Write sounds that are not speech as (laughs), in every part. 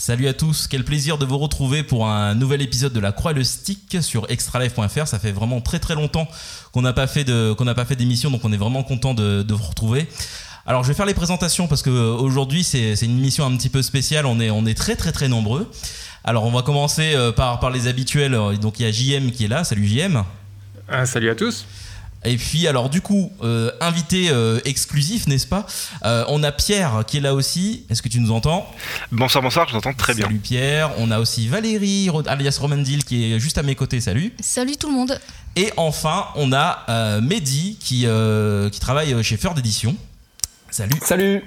Salut à tous, quel plaisir de vous retrouver pour un nouvel épisode de La Croix le Stick sur extralife.fr. Ça fait vraiment très très longtemps qu'on n'a pas fait de qu'on n'a pas fait d'émission, donc on est vraiment content de, vous retrouver. Alors je vais faire les présentations parce que euh, aujourd'hui c'est une émission un petit peu spéciale. On est on est très très très nombreux. Alors on va commencer euh, par par les habituels. Donc il y a JM qui est là. Salut JM. Ah, salut à tous. Et puis alors du coup, euh, invité euh, exclusif, n'est-ce pas euh, On a Pierre qui est là aussi. Est-ce que tu nous entends? Bonsoir, bonsoir, je vous entends très bien. Salut Pierre. On a aussi Valérie, alias Romandil, qui est juste à mes côtés. Salut. Salut tout le monde. Et enfin, on a Mehdi qui, qui travaille chez Feur d'édition. Salut. Salut.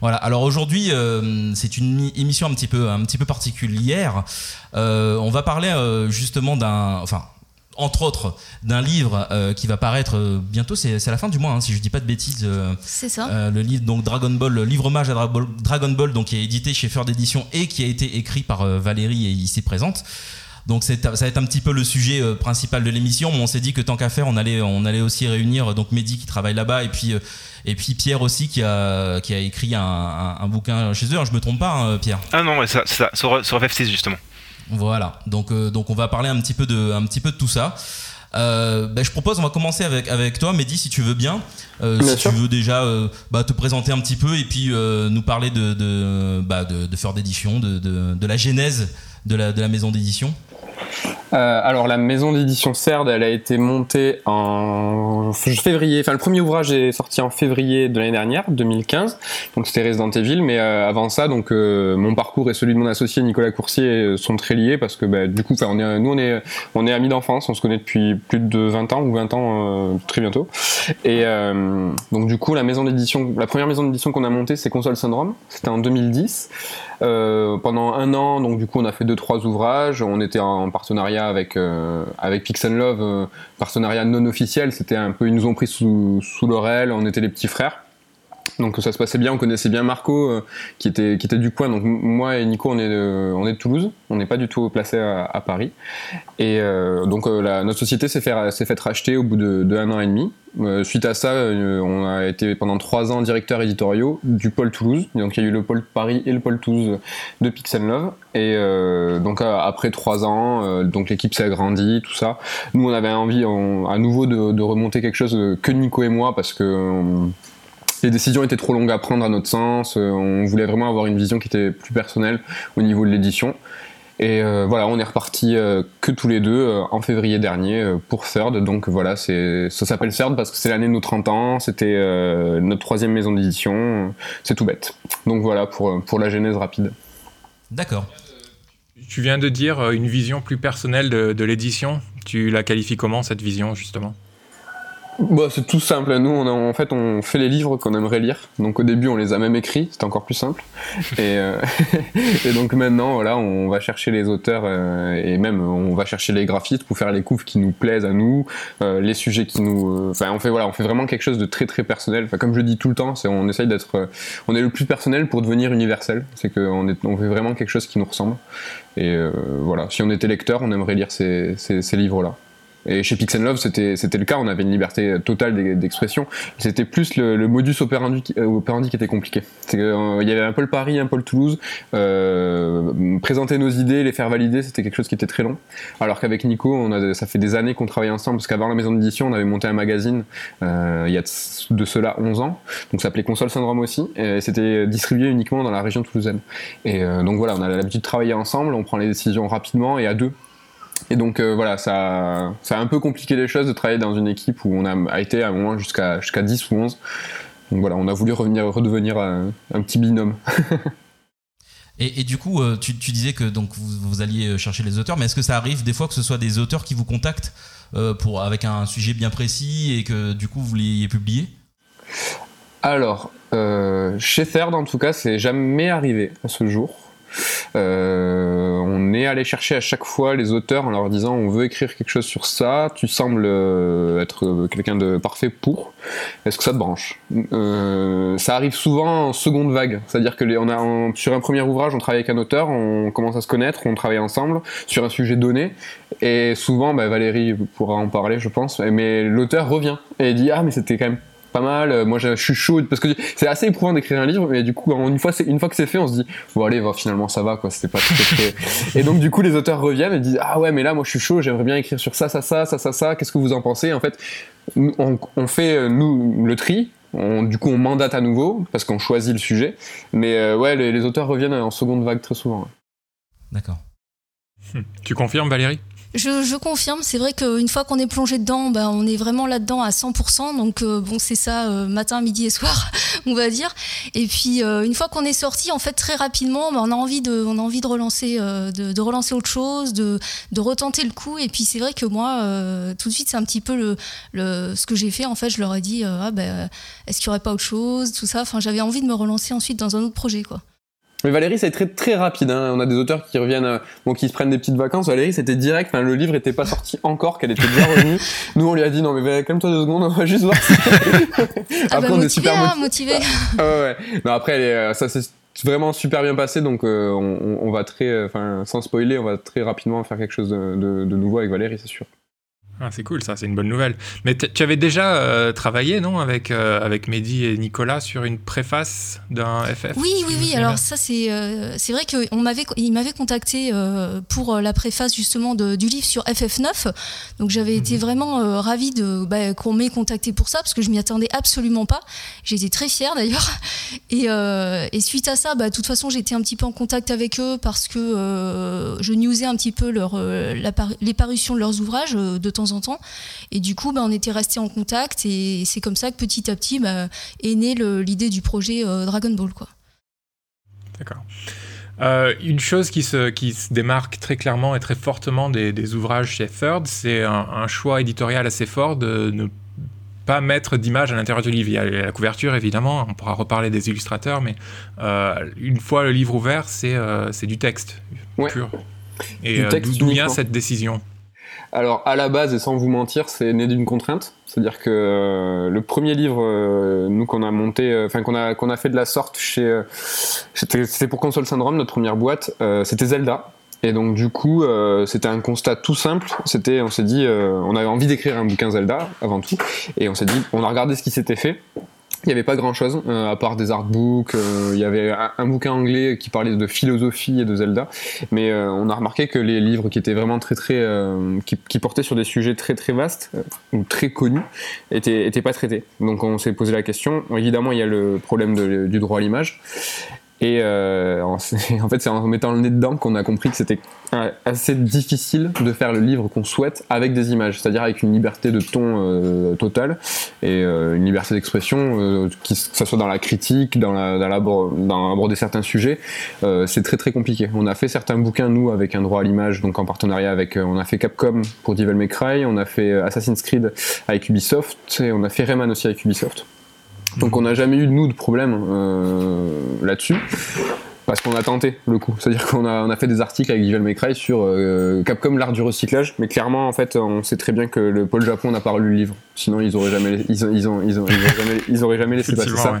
Voilà. Alors aujourd'hui, c'est une émission un petit peu, un petit peu particulière. on va parler justement d'un, enfin, entre autres, d'un livre euh, qui va paraître euh, bientôt, c'est à la fin du mois, hein, si je dis pas de bêtises. Euh, c'est ça. le livre donc Dragon Ball, le livre hommage à Dragon Ball, donc qui est édité chez Feur d'édition et qui a été écrit par Valérie et ici présente. Donc ça va être un petit peu le sujet principal de l'émission, mais on s'est dit que tant qu'à faire, on allait, on allait aussi réunir donc Mehdi qui travaille là-bas et puis et puis Pierre aussi qui a, qui a écrit un, bouquin chez eux. Hein, je me trompe pas, hein, Pierre? Ah non, ça, ça, sur, sur FF6 justement. Voilà, donc, euh, donc on va parler un petit peu de, un petit peu de tout ça. Euh, ben, je propose, on va commencer avec, avec toi, Mehdi, si tu veux bien. Euh, si tu veux déjà bah, te présenter un petit peu et puis nous parler de, de, bah, de, de faire d'édition, de, de, la genèse de la, maison d'édition. Euh, alors la maison d'édition CERD, elle a été montée en février, enfin le premier ouvrage est sorti en février de l'année dernière, 2015, donc c'était Resident Evil, mais euh, avant ça, donc euh, mon parcours et celui de mon associé Nicolas Coursier sont très liés parce que bah, du coup, on nous on est, amis d'enfance, on se connaît depuis plus de 20 ans ou 20 ans très bientôt, et donc du coup la maison d'édition, la première maison d'édition qu'on a montée c'est Console Syndrome, c'était en 2010. Euh, pendant un an, donc du coup, on a fait deux trois ouvrages. On était en partenariat avec euh, avec Pixel Love, euh, partenariat non officiel. C'était un peu, ils nous ont pris sous sous l'oreille. On était les petits frères. Donc ça se passait bien, on connaissait bien Marco euh, qui était qui était du coin. Donc moi et Nico on est de, on est de Toulouse, on n'est pas du tout placé à, Paris. Et euh, donc euh, la, notre société s'est fait s'est fait racheter au bout de, un an et demi. suite à ça, on a été pendant trois ans directeur éditoriaux du pôle Toulouse. Donc il y a eu le pôle Paris et le pôle Toulouse de Pixel Love. Et donc après trois ans, donc l'équipe s'est agrandie, tout ça. Nous on avait envie à nouveau de, remonter quelque chose que Nico et moi parce que les décisions étaient trop longues à prendre à notre sens. Euh, on voulait vraiment avoir une vision qui était plus personnelle au niveau de l'édition. Et euh, voilà, on est reparti euh, que tous les deux en février dernier pour Third. Donc voilà, ça s'appelle Third parce que c'est l'année de nos 30 ans, c'était notre troisième maison d'édition. C'est tout bête. Donc voilà pour, pour la genèse rapide. D'accord. Tu viens de dire une vision plus personnelle de l'édition. Tu la qualifies comment cette vision justement? Bah, c'est tout simple. Nous, on en fait, on fait les livres qu'on aimerait lire. Donc au début, on les a même écrits. C'était encore plus simple. Et, euh, (laughs) et, donc maintenant, voilà, on va chercher les auteurs euh, et même on va chercher les graphistes pour faire les couves qui nous plaisent à nous, euh, les sujets qui nous. Enfin, on fait voilà, on fait vraiment quelque chose de très très personnel. Enfin, comme je dis tout le temps, c'est on essaye d'être, on est le plus personnel pour devenir universel. C'est qu'on est, on fait vraiment quelque chose qui nous ressemble. Et voilà, si on était lecteur, on aimerait lire ces, ces livres-là. Et chez Pixel Love, c'était c'était le cas. On avait une liberté totale d'expression. C'était plus le, modus operandi, euh, operandi qui était compliqué. Euh, il y avait un pôle Paris, un pôle Toulouse. Euh, présenter nos idées, les faire valider, c'était quelque chose qui était très long. Alors qu'avec Nico, on a, ça fait des années qu'on travaille ensemble. Parce qu'avant la maison d'édition, on avait monté un magazine. Euh, il y a de cela 11 ans. Donc ça s'appelait Console Syndrome aussi. Et c'était distribué uniquement dans la région toulousaine. Et euh, donc voilà, on a l'habitude de travailler ensemble. On prend les décisions rapidement et à deux. Et donc euh, voilà, ça, ça a un peu compliqué les choses de travailler dans une équipe où on a, été à un moment jusqu'à jusqu'à 10 ou 11. Donc voilà, on a voulu revenir, redevenir un, petit binôme. (laughs) et, du coup, euh, tu, disais que donc vous, alliez chercher les auteurs, mais est-ce que ça arrive des fois que ce soit des auteurs qui vous contactent euh, pour, avec un sujet bien précis et que du coup vous l'ayez publié? Alors, chez Third en tout cas, c'est jamais arrivé à ce jour. Euh, on est allé chercher à chaque fois les auteurs en leur disant on veut écrire quelque chose sur ça, tu sembles euh, être quelqu'un de parfait pour, est-ce que ça te branche? Euh, Ça arrive souvent en seconde vague, c'est-à-dire que on a sur un premier ouvrage on travaille avec un auteur, on commence à se connaître, on travaille ensemble sur un sujet donné, et souvent bah, Valérie pourra en parler je pense, mais l'auteur revient et dit ah mais c'était quand même pas mal. Moi, je, suis chaud parce que c'est assez éprouvant d'écrire un livre, mais du coup, une fois, une fois que c'est fait, on se dit, bon allez, finalement ça va quoi. C'était pas très, très... (laughs) et donc du coup, les auteurs reviennent et disent, ah ouais, mais là, moi, je suis chaud, j'aimerais bien écrire sur ça, ça, ça, ça, ça, ça. Qu'est-ce que vous en pensez? En fait, on, on fait nous le tri du coup, on mandate à nouveau parce qu'on choisit le sujet. Mais euh, ouais, les, auteurs reviennent en seconde vague très souvent. D'accord. Tu confirmes, Valérie? Je, confirme, c'est vrai qu'une fois qu'on est plongé dedans, ben, on est vraiment là-dedans à 100%. Donc euh, bon, c'est ça, euh, matin, midi et soir, (laughs) on va dire. Et puis euh, une fois qu'on est sorti, en fait, très rapidement, ben, on a envie de, on a envie de relancer, de, relancer autre chose, de, de retenter le coup. Et puis c'est vrai que moi, tout de suite, c'est un petit peu le, le ce que j'ai fait. En fait, je leur ai dit, ah, ben, est-ce qu'il n'y aurait pas autre chose, tout ça? Enfin, j'avais envie de me relancer ensuite dans un autre projet, quoi. Mais Valérie, ça a été très, très rapide. Hein. On a des auteurs qui reviennent, euh, bon, qui se prennent des petites vacances. Valérie, c'était direct. Enfin, le livre était pas sorti encore, qu'elle était déjà revenue. (laughs) Nous, on lui a dit non, mais calme-toi deux secondes, on va juste voir. (laughs) Ah (laughs) après, bah, on est super hein, motivé. ah ouais, ouais. Non, après, elle est, euh, ça s'est vraiment super bien passé. Donc, euh, on, on, va très, enfin, sans spoiler, on va très rapidement faire quelque chose de, de, de nouveau avec Valérie, c'est sûr. Ah, c'est cool, ça, c'est une bonne nouvelle. Mais tu avais déjà euh, travaillé, non, avec, euh, avec Mehdi et Nicolas sur une préface d'un FF Oui, oui, oui. Alors, ça, c'est euh, c'est vrai qu'il m'avait contacté pour la préface, justement, de, du livre sur FF9. Donc, j'avais été mhm. vraiment ravie de, bah, qu'on m'ait contacté pour ça, parce que je m'y attendais absolument pas. J'étais très fière, d'ailleurs. (laughs) Et, et, suite à ça, bah, de toute façon, j'étais un petit peu en contact avec eux parce que je newsais un petit peu leur, les parutions de leurs ouvrages de temps en temps. Et du coup, bah, on était restés en contact et c'est comme ça que petit à petit bah, est née l'idée du projet euh, Dragon Ball. Quoi. D'accord. Euh, une chose qui se, qui se démarque très clairement et très fortement des, ouvrages chez Third, c'est un, choix éditorial assez fort de ne pas mettre d'image à l'intérieur du livre. Il y a la couverture, évidemment, on pourra reparler des illustrateurs, mais euh, une fois le livre ouvert, c'est du texte pur. Et d'où vient cette décision? Alors à la base et sans vous mentir, c'est né d'une contrainte, c'est-à-dire que euh, le premier livre, euh, nous qu'on a monté, euh, enfin qu'on a qu'on a fait de la sorte chez, c'était pour Console Syndrome notre première boîte, c'était Zelda. Et donc du coup, c'était un constat tout simple. C'était, on s'est dit, on avait envie d'écrire un bouquin Zelda avant tout, et on s'est dit, on a regardé ce qui s'était fait il n'y avait pas grand chose euh, à part des artbooks. Euh, il y avait un, bouquin anglais qui parlait de philosophie et de Zelda, mais euh, on a remarqué que les livres qui étaient vraiment très très qui, qui, portaient sur des sujets très très vastes ou très connus étaient, étaient pas traités. Donc on s'est posé la question. Évidemment, il y a le problème du droit à l'image et euh, (laughs) en, fait, c'est en mettant le nez dedans qu'on a compris que c'était assez difficile de faire le livre qu'on souhaite avec des images, c'est-à-dire avec une liberté de ton euh, totale et euh, une liberté d'expression, que ce soit dans la critique, dans, la, aborder certains sujets, c'est très très compliqué. On a fait certains bouquins nous avec un droit à l'image, donc en partenariat avec, on a fait Capcom pour Devil May Cry, on a fait Assassin's Creed avec Ubisoft et on a fait Rayman aussi avec Ubisoft. Donc on n'a jamais eu, nous, de problème euh, là-dessus. Parce qu'on a tenté le coup. C'est-à-dire qu'on a, on a fait des articles avec Devil May Cry sur euh, Capcom, l'art du recyclage. Mais clairement, en fait, on sait très bien que le pôle Japon n'a pas lu le livre. Sinon, ils auraient jamais, ils, ils, ont, ils, ont, jamais, ils auraient jamais laissé passer ça.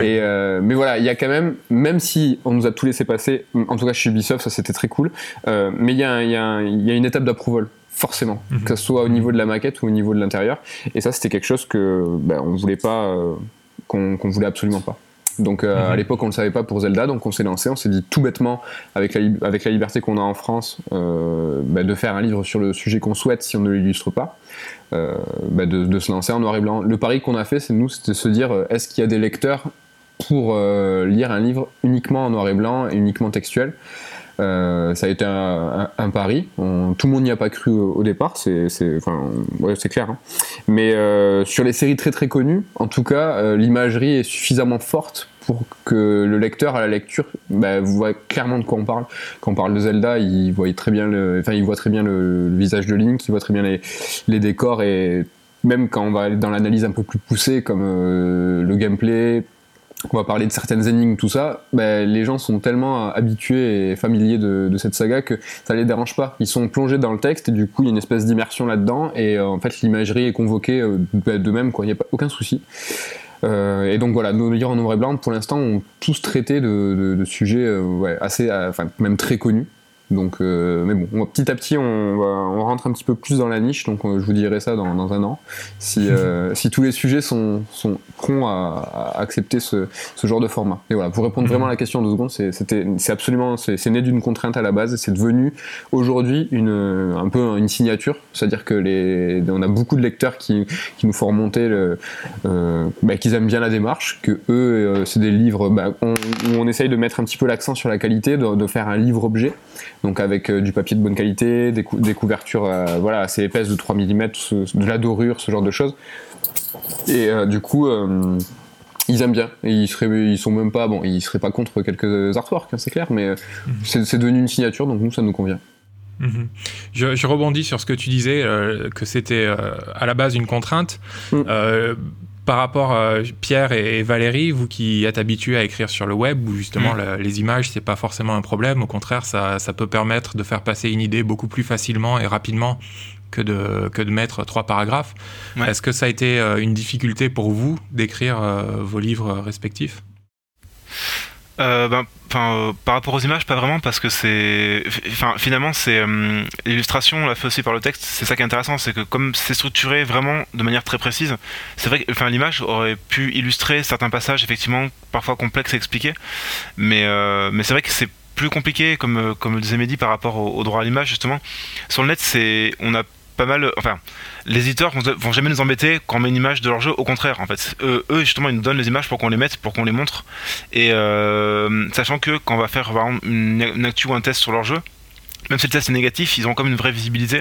Et, euh, mais voilà, il y a quand même, même si on nous a tout laissé passer, en tout cas chez Ubisoft, ça c'était très cool. Euh, mais il y, a, y, a, y a une étape d'approval forcément, mhm. que ce soit au niveau de la maquette ou au niveau de l'intérieur. Et ça, c'était quelque chose que ben, on voulait pas, euh, qu'on voulait absolument pas. Donc euh, à mhm. l'époque, on ne le savait pas pour Zelda, donc on s'est lancé, on s'est dit tout bêtement, avec la, avec la liberté qu'on a en France, euh, ben, de faire un livre sur le sujet qu'on souhaite si on ne l'illustre pas, ben, de, de, se lancer en noir et blanc. Le pari qu'on a fait, c'est nous, c'était de se dire, est-ce qu'il y a des lecteurs pour lire un livre uniquement en noir et blanc et uniquement textuel? Euh, ça a été un, pari. tout le monde n'y a pas cru au, départ, c'est clair. Hein. Mais euh, sur les séries très très connues, en tout cas, euh, l'imagerie est suffisamment forte pour que le lecteur à la lecture bah, voit clairement de quoi on parle. Quand on parle de Zelda, il voit très bien le, enfin, il voit très bien le, visage de Link, il voit très bien les, les décors et même quand on va aller dans l'analyse un peu plus poussée comme le gameplay, on va parler de certaines énigmes, tout ça, ben, les gens sont tellement habitués et familiers de, cette saga que ça les dérange pas. Ils sont plongés dans le texte et du coup il y a une espèce d'immersion là-dedans et euh, en fait l'imagerie est convoquée euh, de même. Il n'y a pas, aucun souci. Euh, et donc voilà, nos livres en noir et blanc pour l'instant ont tous traité de, sujets assez, enfin même très connus. Donc, euh, mais bon, petit à petit, on, va, on rentre un petit peu plus dans la niche. Donc, je vous dirai ça dans, dans un an, si, euh, (laughs) si tous les sujets sont, sont à, à, accepter ce, ce, genre de format. Et voilà, pour répondre vraiment à la question de secondes, c'était, c'est absolument, c'est né d'une contrainte à la base. C'est devenu aujourd'hui une, un peu une signature, c'est-à-dire que les, on a beaucoup de lecteurs qui, qui nous font remonter euh, bah, qu'ils aiment bien la démarche, que eux, euh, c'est des livres bah, on, où on essaye de mettre un petit peu l'accent sur la qualité, de, de faire un livre objet donc avec euh, du papier de bonne qualité, des, couvertures euh, voilà, assez épaisses de 3 mm, de la dorure, ce genre de choses. Et euh, du coup, ils aiment bien. Et ils, seraient, ils sont même pas, bon, ils seraient pas contre quelques artworks, hein, c'est clair, mais mhm. c'est devenu une signature, donc nous, ça nous convient. Mhm. Je, rebondis sur ce que tu disais, que c'était à la base une contrainte. Mm par rapport à Pierre et Valérie, vous qui êtes habitués à écrire sur le web, où justement mm. les images, c'est pas forcément un problème, au contraire, ça, ça, peut permettre de faire passer une idée beaucoup plus facilement et rapidement que de, que de mettre trois paragraphes. Est-ce que ça a été euh, une difficulté pour vous d'écrire euh, vos livres respectifs? Euh, ben, euh, par rapport aux images, pas vraiment, parce que c'est, enfin, finalement, c'est euh, l'illustration, on l'a fait aussi par le texte. C'est ça qui est intéressant, c'est que comme c'est structuré vraiment de manière très précise, c'est vrai que, enfin, l'image aurait pu illustrer certains passages effectivement parfois complexes à expliquer, mais euh, mais c'est vrai que c'est plus compliqué, comme comme le disait Mehdi par rapport au, au droit à l'image justement. Sur le net, c'est, on a pas mal. Enfin, les éditeurs vont, jamais nous embêter quand on met une image de leur jeu. Au contraire, en fait, eux, justement, ils nous donnent les images pour qu'on les mette, pour qu'on les montre. Et euh, sachant que quand on va faire une, une actu ou un test sur leur jeu, même si le test est négatif, ils ont comme une vraie visibilité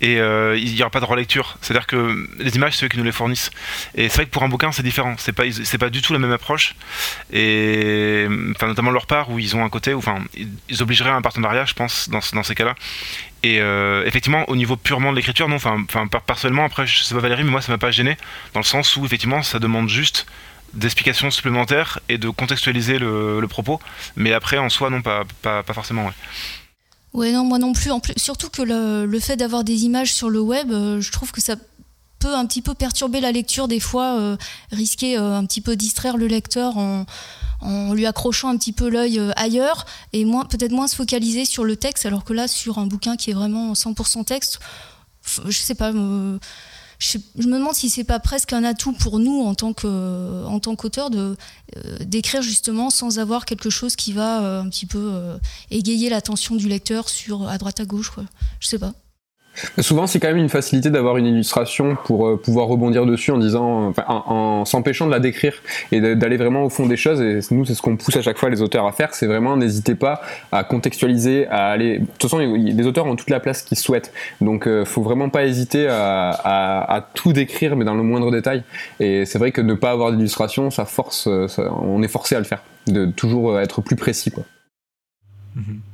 et euh, il n'y aura pas de relecture. C'est-à-dire que les images, c'est eux qui nous les fournissent. Et c'est vrai que pour un bouquin, c'est différent. C'est pas, c'est pas du tout la même approche. Et enfin, notamment leur part où ils ont un côté, où, enfin, ils obligeraient à un partenariat, je pense, dans, dans ces cas-là. Et euh, effectivement, au niveau purement de l'écriture, non. Enfin, personnellement, après, je sais pas Valérie, mais moi, ça m'a pas gêné dans le sens où effectivement, ça demande juste d'explications supplémentaires et de contextualiser le, propos. Mais après, en soi, non, pas, pas, pas forcément. Ouais. Ouais, non, moi non plus. En plus surtout que le, fait d'avoir des images sur le web, euh, je trouve que ça peut un petit peu perturber la lecture des fois, euh, risquer euh, un petit peu distraire le lecteur en, lui accrochant un petit peu l'œil ailleurs et peut-être moins se focaliser sur le texte, alors que là, sur un bouquin qui est vraiment 100% texte, je sais pas je, me demande si c'est pas presque un atout pour nous en tant que en tant qu'auteur de euh, d'écrire justement sans avoir quelque chose qui va euh, un petit peu euh, égayer l'attention du lecteur sur à droite à gauche quoi. Je sais pas. Souvent, c'est quand même une facilité d'avoir une illustration pour euh, pouvoir rebondir dessus en disant, enfin, en, s'empêchant de la décrire et d'aller vraiment au fond des choses. Et nous, c'est ce qu'on pousse à chaque fois les auteurs à faire. C'est vraiment, n'hésitez pas à contextualiser, à aller. De toute façon, les auteurs ont toute la place qu'ils souhaitent. Donc, euh, faut vraiment pas hésiter à, tout décrire, mais dans le moindre détail. Et c'est vrai que ne pas avoir d'illustration, ça force, euh, on est forcé à le faire, de toujours être plus précis. Mm-hmm.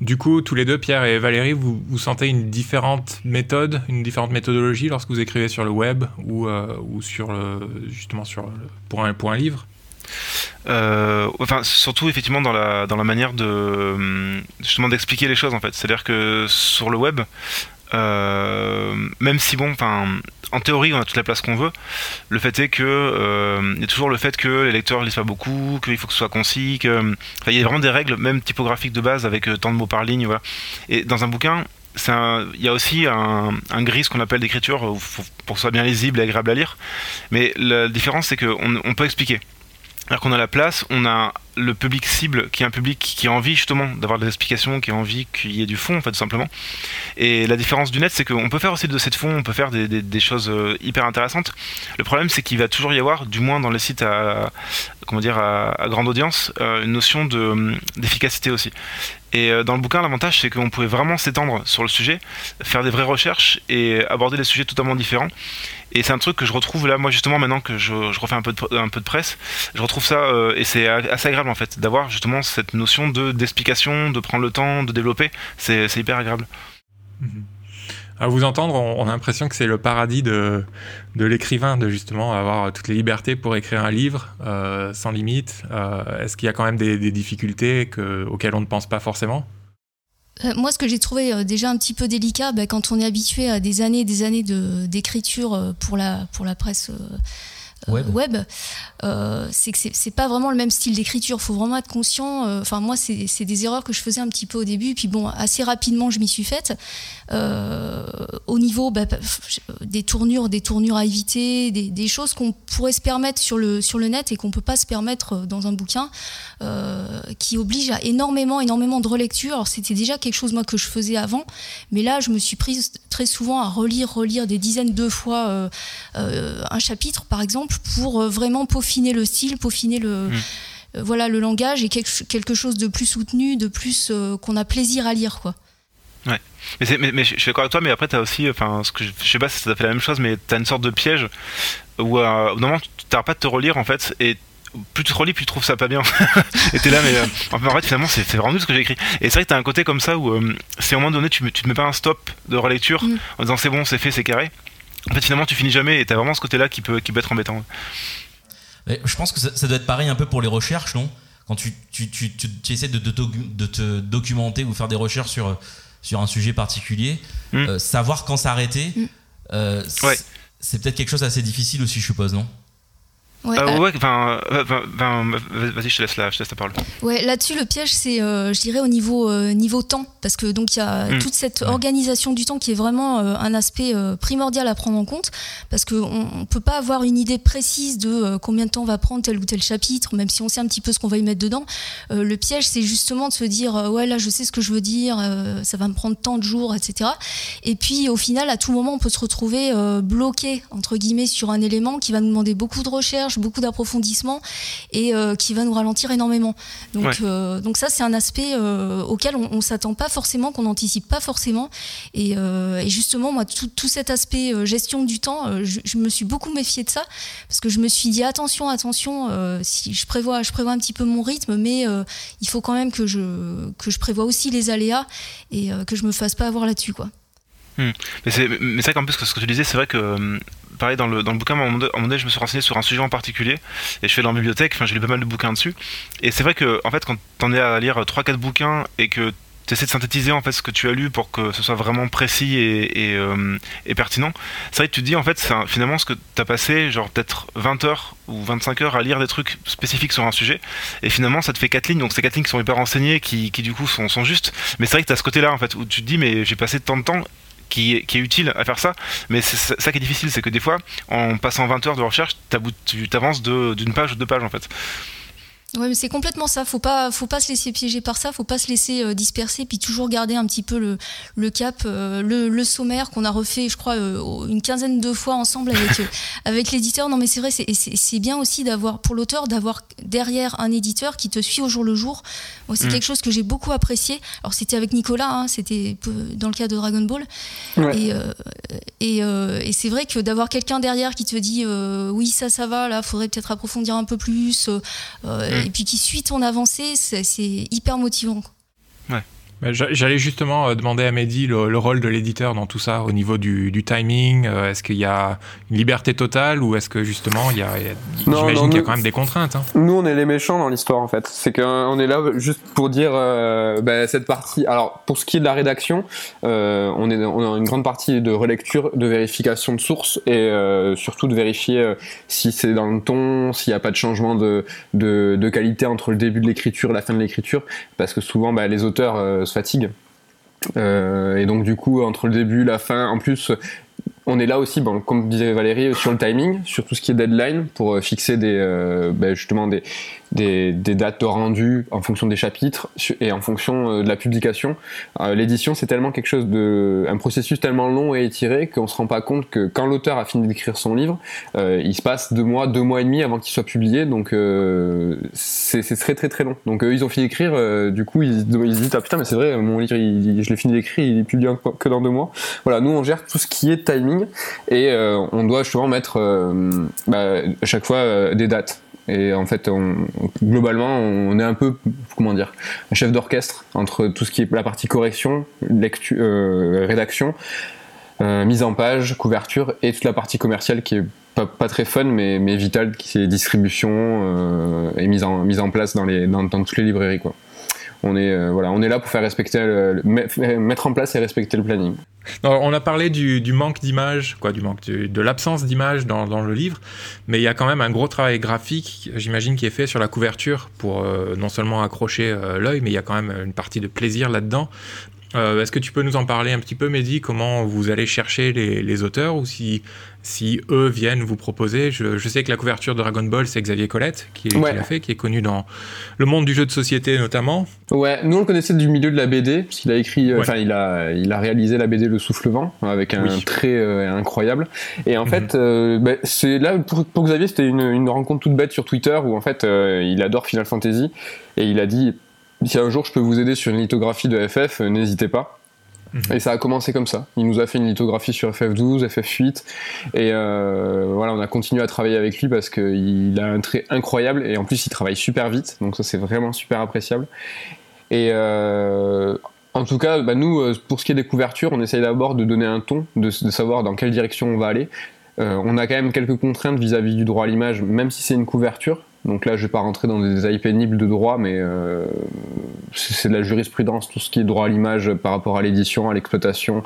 Du coup, tous les deux, Pierre et Valérie, vous, vous sentez une différente méthode, une différente méthodologie lorsque vous écrivez sur le web ou, euh, ou sur le, justement sur pour, un, pour un livre? Euh, enfin, surtout effectivement dans la, dans la manière de justement d'expliquer les choses en fait. C'est-à-dire que sur le web, euh, même si bon, enfin, en théorie, on a toute la place qu'on veut. Le fait est que euh, il y a toujours le fait que les lecteurs lisent pas beaucoup, qu'il faut que ce soit concis, que, il y a vraiment des règles, même typographiques de base, avec euh, tant de mots par ligne, voilà. Et dans un bouquin, il y a aussi un, gris, qu'on appelle d'écriture, pour que ce soit bien lisible et agréable à lire. Mais la différence, c'est qu'on on peut expliquer. Alors qu'on a la place, on a le public cible qui est un public qui a envie justement d'avoir des explications, qui a envie qu'il y ait du fond en fait tout simplement. Et la différence du net c'est qu'on peut faire aussi de cette fond, on peut faire des, choses euh, hyper intéressantes. Le problème c'est qu'il va toujours y avoir, du moins dans les sites à, comment dire à, grande audience, euh, une notion de d'efficacité aussi. Et euh, dans le bouquin, l'avantage, c'est qu'on pouvait vraiment s'étendre sur le sujet, faire des vraies recherches et aborder des sujets totalement différents. Et c'est un truc que je retrouve là, moi justement, maintenant que je, refais un peu, de, un peu de presse, je retrouve ça et c'est assez agréable en fait, d'avoir justement cette notion de d'explication, de prendre le temps, de développer. C'est hyper agréable. Mhm. À vous entendre, on, a l'impression que c'est le paradis de, de l'écrivain, de justement avoir toutes les libertés pour écrire un livre euh, sans limite. Euh, est-ce qu'il y a quand même des, difficultés que, auxquelles on ne pense pas forcément? Euh, moi, ce que j'ai trouvé déjà un petit peu délicat, bah, quand on est habitué à des années et des années d'écriture pour, la, pour la presse web, c'est que c'est pas vraiment le même style d'écriture. Faut vraiment être conscient. Enfin, moi, c'est des erreurs que je faisais un petit peu au début. Puis bon, assez rapidement, je m'y suis faite. au niveau bah, des tournures, des tournures à éviter, des, choses qu'on pourrait se permettre sur le, sur le net et qu'on peut pas se permettre dans un bouquin, qui oblige à énormément, énormément de relecture. Alors, c'était déjà quelque chose, moi, que je faisais avant. Mais là, je me suis prise très souvent à relire, relire des dizaines de fois euh, euh, un chapitre, par exemple, pour euh, vraiment peaufiner le style, peaufiner le, mm. voilà, le langage et quelque, chose de plus soutenu, de plus qu'on a plaisir à lire, quoi. Ouais. Mais, mais, je suis d'accord avec toi, mais après, tu as aussi, enfin, ce que je, sais pas si ça fait la même chose, mais tu as une sorte de piège où, au moment, tu n'arrêtes pas de te relire, en fait, et plus tu te relis, plus tu trouves ça pas bien. (laughs) et t'es là, mais en fait, finalement, c'est vraiment nul ce que j'ai écrit. Et c'est vrai que t'as un côté comme ça où, euh, si à un moment donné, tu, tu te mets pas un stop de relecture mm. en disant c'est bon, c'est fait, c'est carré, en fait, finalement, tu finis jamais et t'as vraiment ce côté-là qui peut, qui peut être embêtant. je pense que ça, doit être pareil un peu pour les recherches, non? Quand tu, tu, tu, tu, essaies de, de, te documenter ou faire des recherches sur, sur un sujet particulier, mm. euh, savoir quand s'arrêter, mm. euh, c'est peut-être quelque chose d'assez difficile aussi, je suppose, non? Ouais, euh, ouais enfin, vas-y, je te laisse la, je te laisse la parole. Ouais, là-dessus, le piège, c'est, euh, je dirais, au niveau, euh, niveau temps, parce que donc il y a hmm. toute cette organisation du temps qui est vraiment un aspect primordial à prendre en compte, parce qu'on ne peut pas avoir une idée précise de combien de temps va prendre tel ou tel chapitre, même si on sait un petit peu ce qu'on va y mettre dedans. le piège, c'est justement de se dire, ouais, là, je sais ce que je veux dire, ça va me prendre tant de jours, etc. Et puis, au final, à tout moment, on peut se retrouver bloqué, entre guillemets, sur un élément qui va nous demander beaucoup de recherche beaucoup d'approfondissement et euh, qui va nous ralentir énormément. Donc, euh, donc ça, c'est un aspect euh, auquel on, ne s'attend pas forcément, qu'on n'anticipe pas forcément. Et, justement, moi, tout, tout, cet aspect gestion du temps, je, me suis beaucoup méfiée de ça parce que je me suis dit attention, attention, si je prévois, je prévois un petit peu mon rythme, mais il faut quand même que je que je prévois aussi les aléas et que je me fasse pas avoir là-dessus, quoi. Hmm. Mais c'est vrai qu'en plus, ce que tu disais, c'est vrai que pareil, dans le, dans le bouquin, à un moment donné, je me suis renseigné sur un sujet en particulier, et je fais dans la bibliothèque, enfin, j'ai lu pas mal de bouquins dessus. Et c'est vrai que, en fait, quand t'en es à lire 3-4 bouquins et que tu essaies de synthétiser en fait ce que tu as lu pour que ce soit vraiment précis et, et, euh, pertinent. C'est vrai que tu te dis en fait finalement ce que tu as passé genre peut-être 20 heures ou 25 heures à lire des trucs spécifiques sur un sujet et finalement ça te fait 4 lignes donc ces 4 lignes qui sont hyper renseignées qui, qui du coup sont, sont justes mais c'est vrai que tu as ce côté là en fait où tu te dis mais j'ai passé tant de temps qui est, utile à faire ça. Mais c'est ça qui est difficile, c'est que des fois, en passant 20 heures de recherche, tu avances d'une page ou deux pages en fait. Ouais, mais c'est complètement ça. Faut pas, faut pas se laisser piéger par ça. Faut pas se laisser euh, disperser, puis toujours garder un petit peu le, le cap, euh, le, le, sommaire qu'on a refait, je crois, euh, une quinzaine de fois ensemble avec (laughs) avec l'éditeur. Non, mais c'est vrai, c'est bien aussi d'avoir, pour l'auteur, d'avoir derrière un éditeur qui te suit au jour le jour. c'est mm. quelque chose que j'ai beaucoup apprécié. Alors c'était avec Nicolas, hein, c'était dans le cas de Dragon Ball. Et et, et c'est vrai que d'avoir quelqu'un derrière qui te dit, oui, ça, ça va, là, faudrait peut-être approfondir un peu plus. Et puis qui suit ton avancée, c'est hyper motivant. J'allais justement euh, demander à Mehdi le, rôle de l'éditeur dans tout ça, au niveau du, timing. Euh, est-ce qu'il y a une liberté totale ou est-ce que justement il y a, j'imagine qu'il y a quand même des contraintes. Hein. Nous, on est les méchants dans l'histoire en fait. C'est qu'on est là juste pour dire euh, bah, cette partie. Alors pour ce qui est de la rédaction, on, est, on a une grande partie de relecture, de vérification de sources et surtout de vérifier si c'est dans le ton, s'il n'y a pas de changement de, de, de, qualité entre le début de l'écriture et la fin de l'écriture, parce que souvent bah, les auteurs fatigue. Euh, et donc du coup, entre le début, la fin, en plus, on est là aussi, comme disait Valérie, sur le timing, sur tout ce qui est deadline, pour euh, fixer des, euh, ben, justement des, dates de rendu en fonction des chapitres et en fonction euh, de la publication. L'édition, c'est tellement quelque chose de, un processus tellement long et étiré qu'on se rend pas compte que quand l'auteur a fini d'écrire son livre, il se passe deux mois, deux mois et demi avant qu'il soit publié, donc c'est très très très long. Donc ils ont fini d'écrire, du coup ils, ils se disent ah putain mais c'est vrai, mon livre, je l'ai fini d'écrire, il est publié que dans deux mois. Voilà, nous on gère tout ce qui est timing et euh, on doit justement mettre euh, bah, à chaque fois euh, des dates. Et en fait, globalement, on est un peu, comment dire, un chef d'orchestre entre tout ce qui est la partie correction, lecture, rédaction, mise en page, couverture et toute la partie commerciale qui est pas, très fun mais, mais vitale, qui est distribution et mise en, mise en place dans, les, dans toutes les librairies. Quoi. On est, voilà, on est là pour faire respecter, mettre en place et respecter le planning. on a parlé du, manque d'image, quoi, du manque de, l'absence d'image dans, le livre, mais il y a quand même un gros travail graphique, j'imagine, qui est fait sur la couverture pour non seulement accrocher l'œil, mais il y a quand même une partie de plaisir là-dedans. Euh, est-ce que tu peux nous en parler un petit peu, Mehdi, comment vous allez chercher les, auteurs ou si, si eux viennent vous proposer je, sais que la couverture de Dragon Ball, c'est Xavier Colette qui, l'a fait, qui est connu dans le monde du jeu de société notamment. Ouais, nous on le connaissait du milieu de la BD, parce qu'il a écrit, euh, enfin il, a, il a réalisé la BD Le Souffle Vent avec un trait euh, incroyable. Et en mhm. fait, bah, c'est là pour, Xavier, c'était une, une, rencontre toute bête sur Twitter où en fait il adore Final Fantasy et il a dit si un jour je peux vous aider sur une lithographie de FF, euh, n'hésitez pas. Mhm. Et ça a commencé comme ça. Il nous a fait une lithographie sur FF12, FF8, et euh, voilà, on a continué à travailler avec lui parce qu'il a un trait incroyable et en plus il travaille super vite, donc ça c'est vraiment super appréciable. Et euh, en tout cas, bah, nous, pour ce qui est des couvertures, on essaye d'abord de donner un ton, de, savoir dans quelle direction on va aller. on a quand même quelques contraintes vis à -vis du droit à l'image, même si c'est une couverture. Donc là, je vais pas rentrer dans des détails pénibles de droit, mais euh, c'est de la jurisprudence, tout ce qui est droit à l'image par rapport à l'édition, à l'exploitation.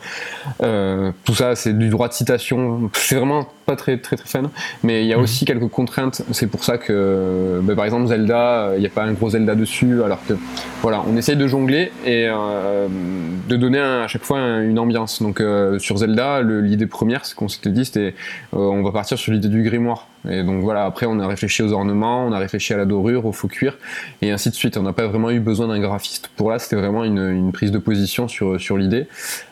Euh, tout ça, c'est du droit de citation. C'est vraiment pas très très très fun. Mais il y a mhm. aussi quelques contraintes. C'est pour ça que, bah, par exemple, Zelda, il n'y a pas un gros Zelda dessus, alors que voilà, on essaye de jongler et euh, de donner à chaque fois une ambiance. Donc sur Zelda, l'idée première, c'est qu'on s'était dit, c'était on va partir sur l'idée du grimoire. Et donc voilà, après on a réfléchi aux ornements, on a réfléchi à la dorure, au faux cuir, et ainsi de suite. On n'a pas vraiment eu besoin d'un graphiste. Pour là, c'était vraiment une, prise de position sur, sur l'idée.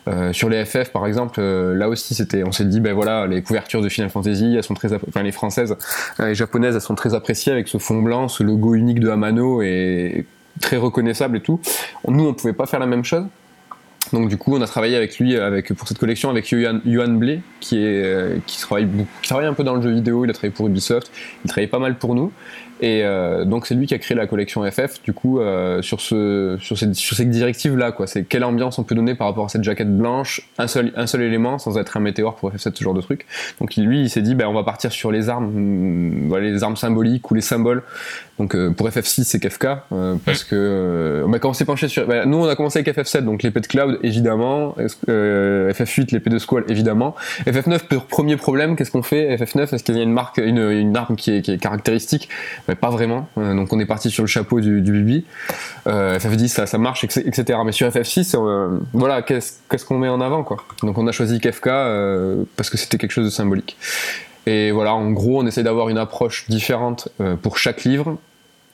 Euh, sur les FF, par exemple, euh, là aussi, c'était, on s'est dit, ben voilà, les couvertures de Fantasy, elles sont très, enfin les françaises, euh, les japonaises, elles sont très appréciées avec ce fond blanc, ce logo unique de Amano et très reconnaissable et tout. Nous, on pouvait pas faire la même chose. Donc du coup, on a travaillé avec lui avec, pour cette collection avec Yohan Blé, qui, est, euh, qui, travaille, qui travaille un peu dans le jeu vidéo, il a travaillé pour Ubisoft, il travaille pas mal pour nous. Et euh, donc c'est lui qui a créé la collection FF. Du coup, euh, sur ce sur cette, sur cette directive là, quoi, c'est quelle ambiance on peut donner par rapport à cette jaquette blanche, un seul un seul élément sans être un météore pour FF7 ce genre de truc. Donc lui, il s'est dit, ben on va partir sur les armes, mm, voilà, les armes symboliques ou les symboles. Donc pour FF6 c'est Kefka parce que bah, quand on s'est penché sur, bah, nous on a commencé avec FF7 donc l'épée de Cloud évidemment, FF8 l'épée de Squall évidemment. FF9 premier problème, qu'est-ce qu'on fait FF9 est-ce qu'il y a une marque, une, arme qui est, qui est caractéristique? Pas vraiment. Euh, donc on est parti sur le chapeau du, du Bibi. Euh, FF10 ça, ça marche, etc. Mais sur FF6, euh, voilà, qu'est-ce qu'on met en avant quoi? Donc on a choisi Kefka parce que c'était quelque chose de symbolique. Et voilà, en gros, on essaie d'avoir une approche différente pour chaque livre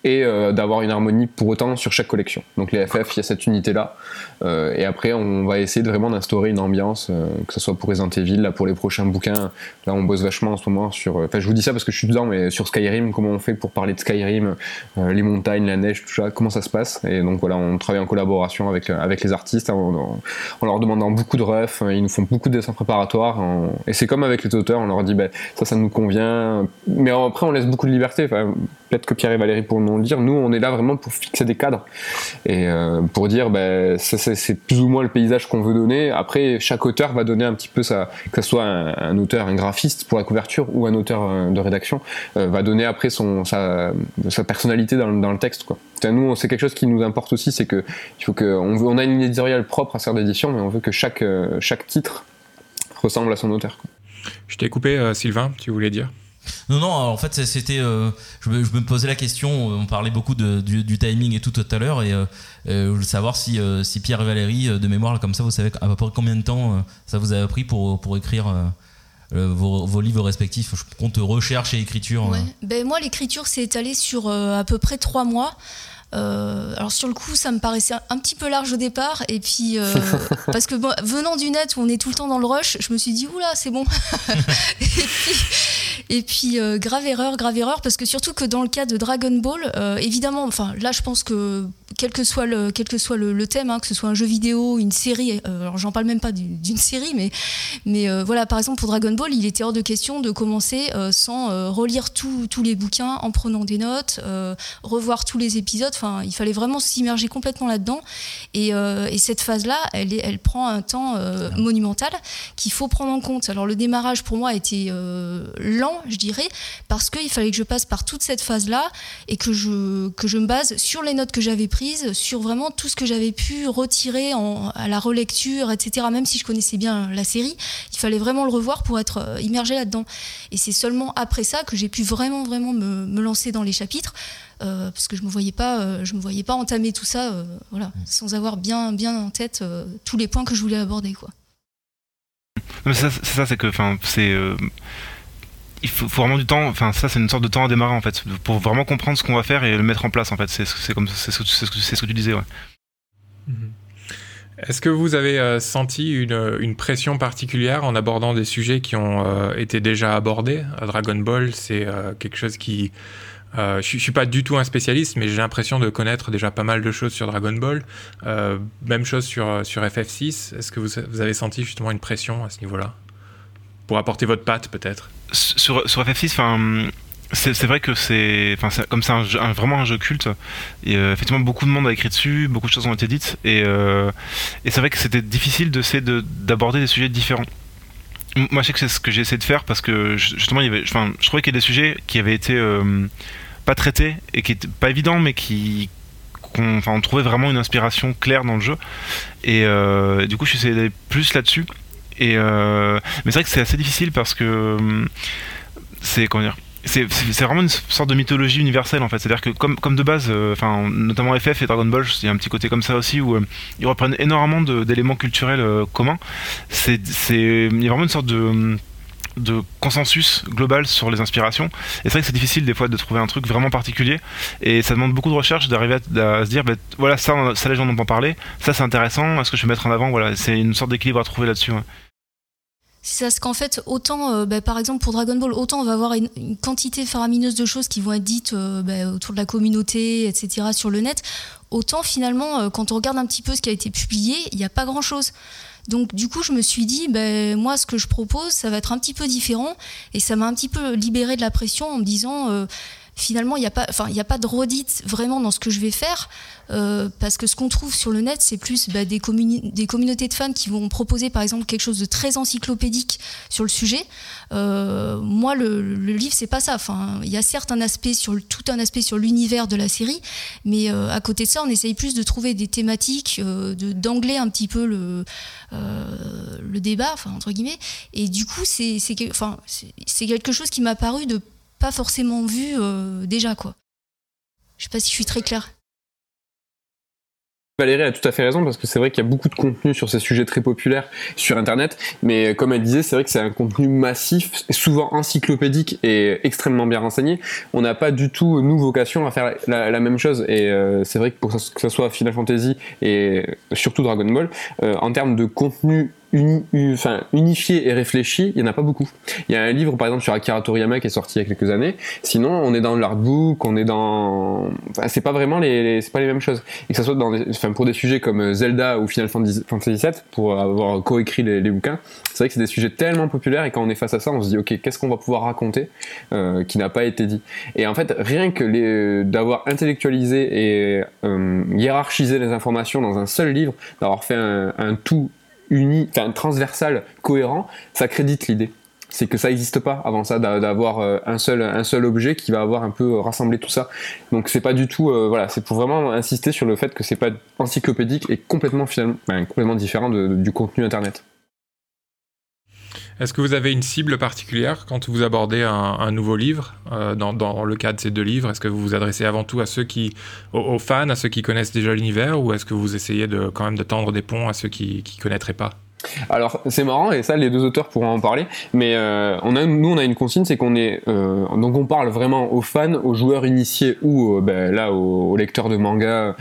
et d'avoir une harmonie pour autant sur chaque collection. Donc les FF, il y a cette unité-là. Euh, et après, on va essayer de vraiment d'instaurer une ambiance, euh, que ce soit pour Resident Evil, là pour les prochains bouquins. Là, on bosse vachement en ce moment sur. Enfin, je vous dis ça parce que je suis dedans, mais sur Skyrim, comment on fait pour parler de Skyrim, euh, les montagnes, la neige, tout ça, comment ça se passe. Et donc voilà, on travaille en collaboration avec avec les artistes, en, leur demandant beaucoup de refs. Ils nous font beaucoup de dessins préparatoires. Et c'est comme avec les auteurs, on leur dit, ben ça, ça nous convient. Mais après, on laisse beaucoup de liberté. Peut-être que Pierre et Valérie pourront nous le dire. Nous, on est là vraiment pour fixer des cadres et pour dire, ben c'est plus ou moins le paysage qu'on veut donner. Après, chaque auteur va donner un petit peu ça, que ce soit un, auteur, un graphiste pour la couverture ou un auteur euh, de rédaction, euh, va donner après son, sa, sa personnalité dans, le texte. Quoi. Nous, c'est quelque chose qui nous importe aussi, c'est que faut on, a une éditoriale propre à faire d'édition, mais on veut que chaque, euh, chaque titre ressemble à son auteur. Je t'ai coupé, Sylvain, tu voulais dire? Non, non, en fait, c'était. Euh, je, me, posais la question, on parlait beaucoup du, timing et tout tout à l'heure, et euh, euh, je voulais savoir si, si, Pierre et Valérie, de mémoire, comme ça, vous savez à peu près combien de temps ça vous a pris pour, pour écrire vos, livres respectifs Je compte recherche et écriture. Ben, moi, l'écriture s'est étalée sur à peu près trois mois. Euh, alors sur le coup, ça me paraissait un, petit peu large au départ, et puis euh, (laughs) parce que venant du net où on est tout le temps dans le rush, je me suis dit oula c'est bon. (laughs) et puis, euh, grave erreur, grave erreur, parce que surtout que dans le cas de Dragon Ball, évidemment, enfin là je pense que quel que soit le, quel que soit le, thème, hein, que ce soit un jeu vidéo, une série, alors j'en parle même pas d'une série, mais, mais voilà, par exemple pour Dragon Ball, il était hors de question de commencer sans relire tous les bouquins, en prenant des notes, revoir tous les épisodes il fallait vraiment s'immerger complètement là-dedans. Et, euh, cette phase-là, elle, elle prend un temps euh, monumental qu'il faut prendre en compte. Alors le démarrage pour moi a été euh, lent, je dirais, parce qu'il fallait que je passe par toute cette phase-là et que je, que je me base sur les notes que j'avais prise sur vraiment tout ce que j'avais pu retirer à la relecture, etc. Même si je connaissais bien la série, il fallait vraiment le revoir pour être euh, immergé là-dedans. Et c'est seulement après ça que j'ai pu vraiment, vraiment me, lancer dans les chapitres. Euh, parce que je me voyais pas, je me voyais pas entamer tout ça, voilà, mm. sans avoir bien, bien en tête tous les points que je voulais aborder, quoi. C'est ça, c'est que, enfin, c'est il faut, vraiment du temps. Enfin, ça, c'est une sorte de temps à démarrer en fait, pour vraiment comprendre ce qu'on va faire et le mettre en place en fait. C'est comme c'est ce, que tu disais. Est-ce que vous avez euh, senti une, pression particulière en abordant des sujets qui ont euh, été déjà abordés? Dragon Ball, c'est euh, quelque chose qui. je, je suis pas du tout un spécialiste, mais j'ai l'impression de connaître déjà pas mal de choses sur Dragon Ball. même chose sur, sur FF6. Est-ce que vous avez senti justement une pression à ce niveau-là? Pour apporter votre patte peut-être sur, sur FF6, enfin c'est vrai que c'est comme c'est vraiment un jeu culte et euh, effectivement beaucoup de monde a écrit dessus beaucoup de choses ont été dites et, euh, et c'est vrai que c'était difficile d'essayer d'aborder des sujets différents. Moi je sais que c'est ce que j'ai essayé de faire parce que justement il y avait je trouvais qu'il y a des sujets qui avaient été euh, pas traités et qui étaient pas évidents mais qui qu'on enfin on trouvait vraiment une inspiration claire dans le jeu. Et du coup je suis d'aller plus là-dessus euh, mais c'est vrai que c'est assez difficile parce que hum, c'est comment dire c'est vraiment une sorte de mythologie universelle en fait. C'est-à-dire que comme, de base, euh, notamment FF et Dragon Ball, il y a un petit côté comme ça aussi où euh, ils reprennent énormément d'éléments culturels communs. C'est il y a vraiment une sorte de hum, de consensus global sur les inspirations. Et c'est vrai que c'est difficile des fois de trouver un truc vraiment particulier. Et ça demande beaucoup de recherche d'arriver à, se dire, bah, voilà, ça, ça les gens n'ont pas parlé, ça c'est intéressant, est-ce que je vais mettre en avant? Voilà, c'est une sorte d'équilibre à trouver là-dessus. C'est ce qu'en fait, autant, euh, bah, par exemple, pour Dragon Ball, autant on va avoir une, quantité faramineuse de choses qui vont être dites euh, bah, autour de la communauté, etc., sur le net, autant finalement, euh, quand on regarde un petit peu ce qui a été publié, il n'y a pas grand-chose. Donc du coup, je me suis dit, ben, moi, ce que je propose, ça va être un petit peu différent, et ça m'a un petit peu libéré de la pression en me disant finalement, il n'y a pas, a pas de redite vraiment dans ce que je vais faire, euh, parce que ce qu'on trouve sur le net, c'est plus bah, des, des communautés de fans qui vont proposer, par exemple, quelque chose de très encyclopédique sur le sujet. Euh, moi, le, le livre, c'est pas ça. Enfin, il y a certes un aspect sur tout un aspect sur l'univers de la série, mais euh, à côté de ça, on essaye plus de trouver des thématiques, d'angler un petit peu le le débat, entre guillemets. Et du coup, c'est quelque chose qui m'a paru de pas forcément vu euh, déjà quoi. Je sais pas si je suis très claire. Valérie a tout à fait raison parce que c'est vrai qu'il y a beaucoup de contenu sur ces sujets très populaires sur Internet, mais comme elle disait, c'est vrai que c'est un contenu massif, souvent encyclopédique et extrêmement bien renseigné. On n'a pas du tout nous vocation à faire la, même chose et euh, c'est vrai que pour que ce soit Final Fantasy et surtout Dragon Ball, euh, en termes de contenu unifié et réfléchi, il n'y en a pas beaucoup. Il y a un livre par exemple sur Akira Toriyama qui est sorti il y a quelques années. Sinon, on est dans l'artbook, on est dans, enfin, c'est pas vraiment les, c'est pas les mêmes choses. Et que ça soit dans, enfin, pour des sujets comme Zelda ou Final Fantasy VII, pour avoir coécrit les, les bouquins, c'est vrai que c'est des sujets tellement populaires et quand on est face à ça, on se dit ok, qu'est-ce qu'on va pouvoir raconter euh, qui n'a pas été dit? Et en fait, rien que les, d'avoir intellectualisé et euh, hiérarchisé les informations dans un seul livre, d'avoir fait un, un tout uni, transversal, cohérent, ça crédite l'idée. C'est que ça n'existe pas avant ça d'avoir euh, un seul un seul objet qui va avoir un peu euh, rassemblé tout ça. Donc c'est pas du tout euh, voilà, c'est pour vraiment insister sur le fait que c'est pas encyclopédique et complètement finalement complètement différent du contenu internet. Est-ce que vous avez une cible particulière quand vous abordez un, nouveau livre euh, dans, le cas de ces deux livres? Est-ce que vous vous adressez avant tout à ceux qui, aux, fans, à ceux qui connaissent déjà l'univers, ou est-ce que vous essayez de quand même de tendre des ponts à ceux qui ne connaîtraient pas? Alors c'est marrant et ça les deux auteurs pourront en parler, mais euh, on a, nous on a une consigne, c'est qu'on est, euh, donc on parle vraiment aux fans, aux joueurs initiés ou euh, ben, là aux, lecteurs de manga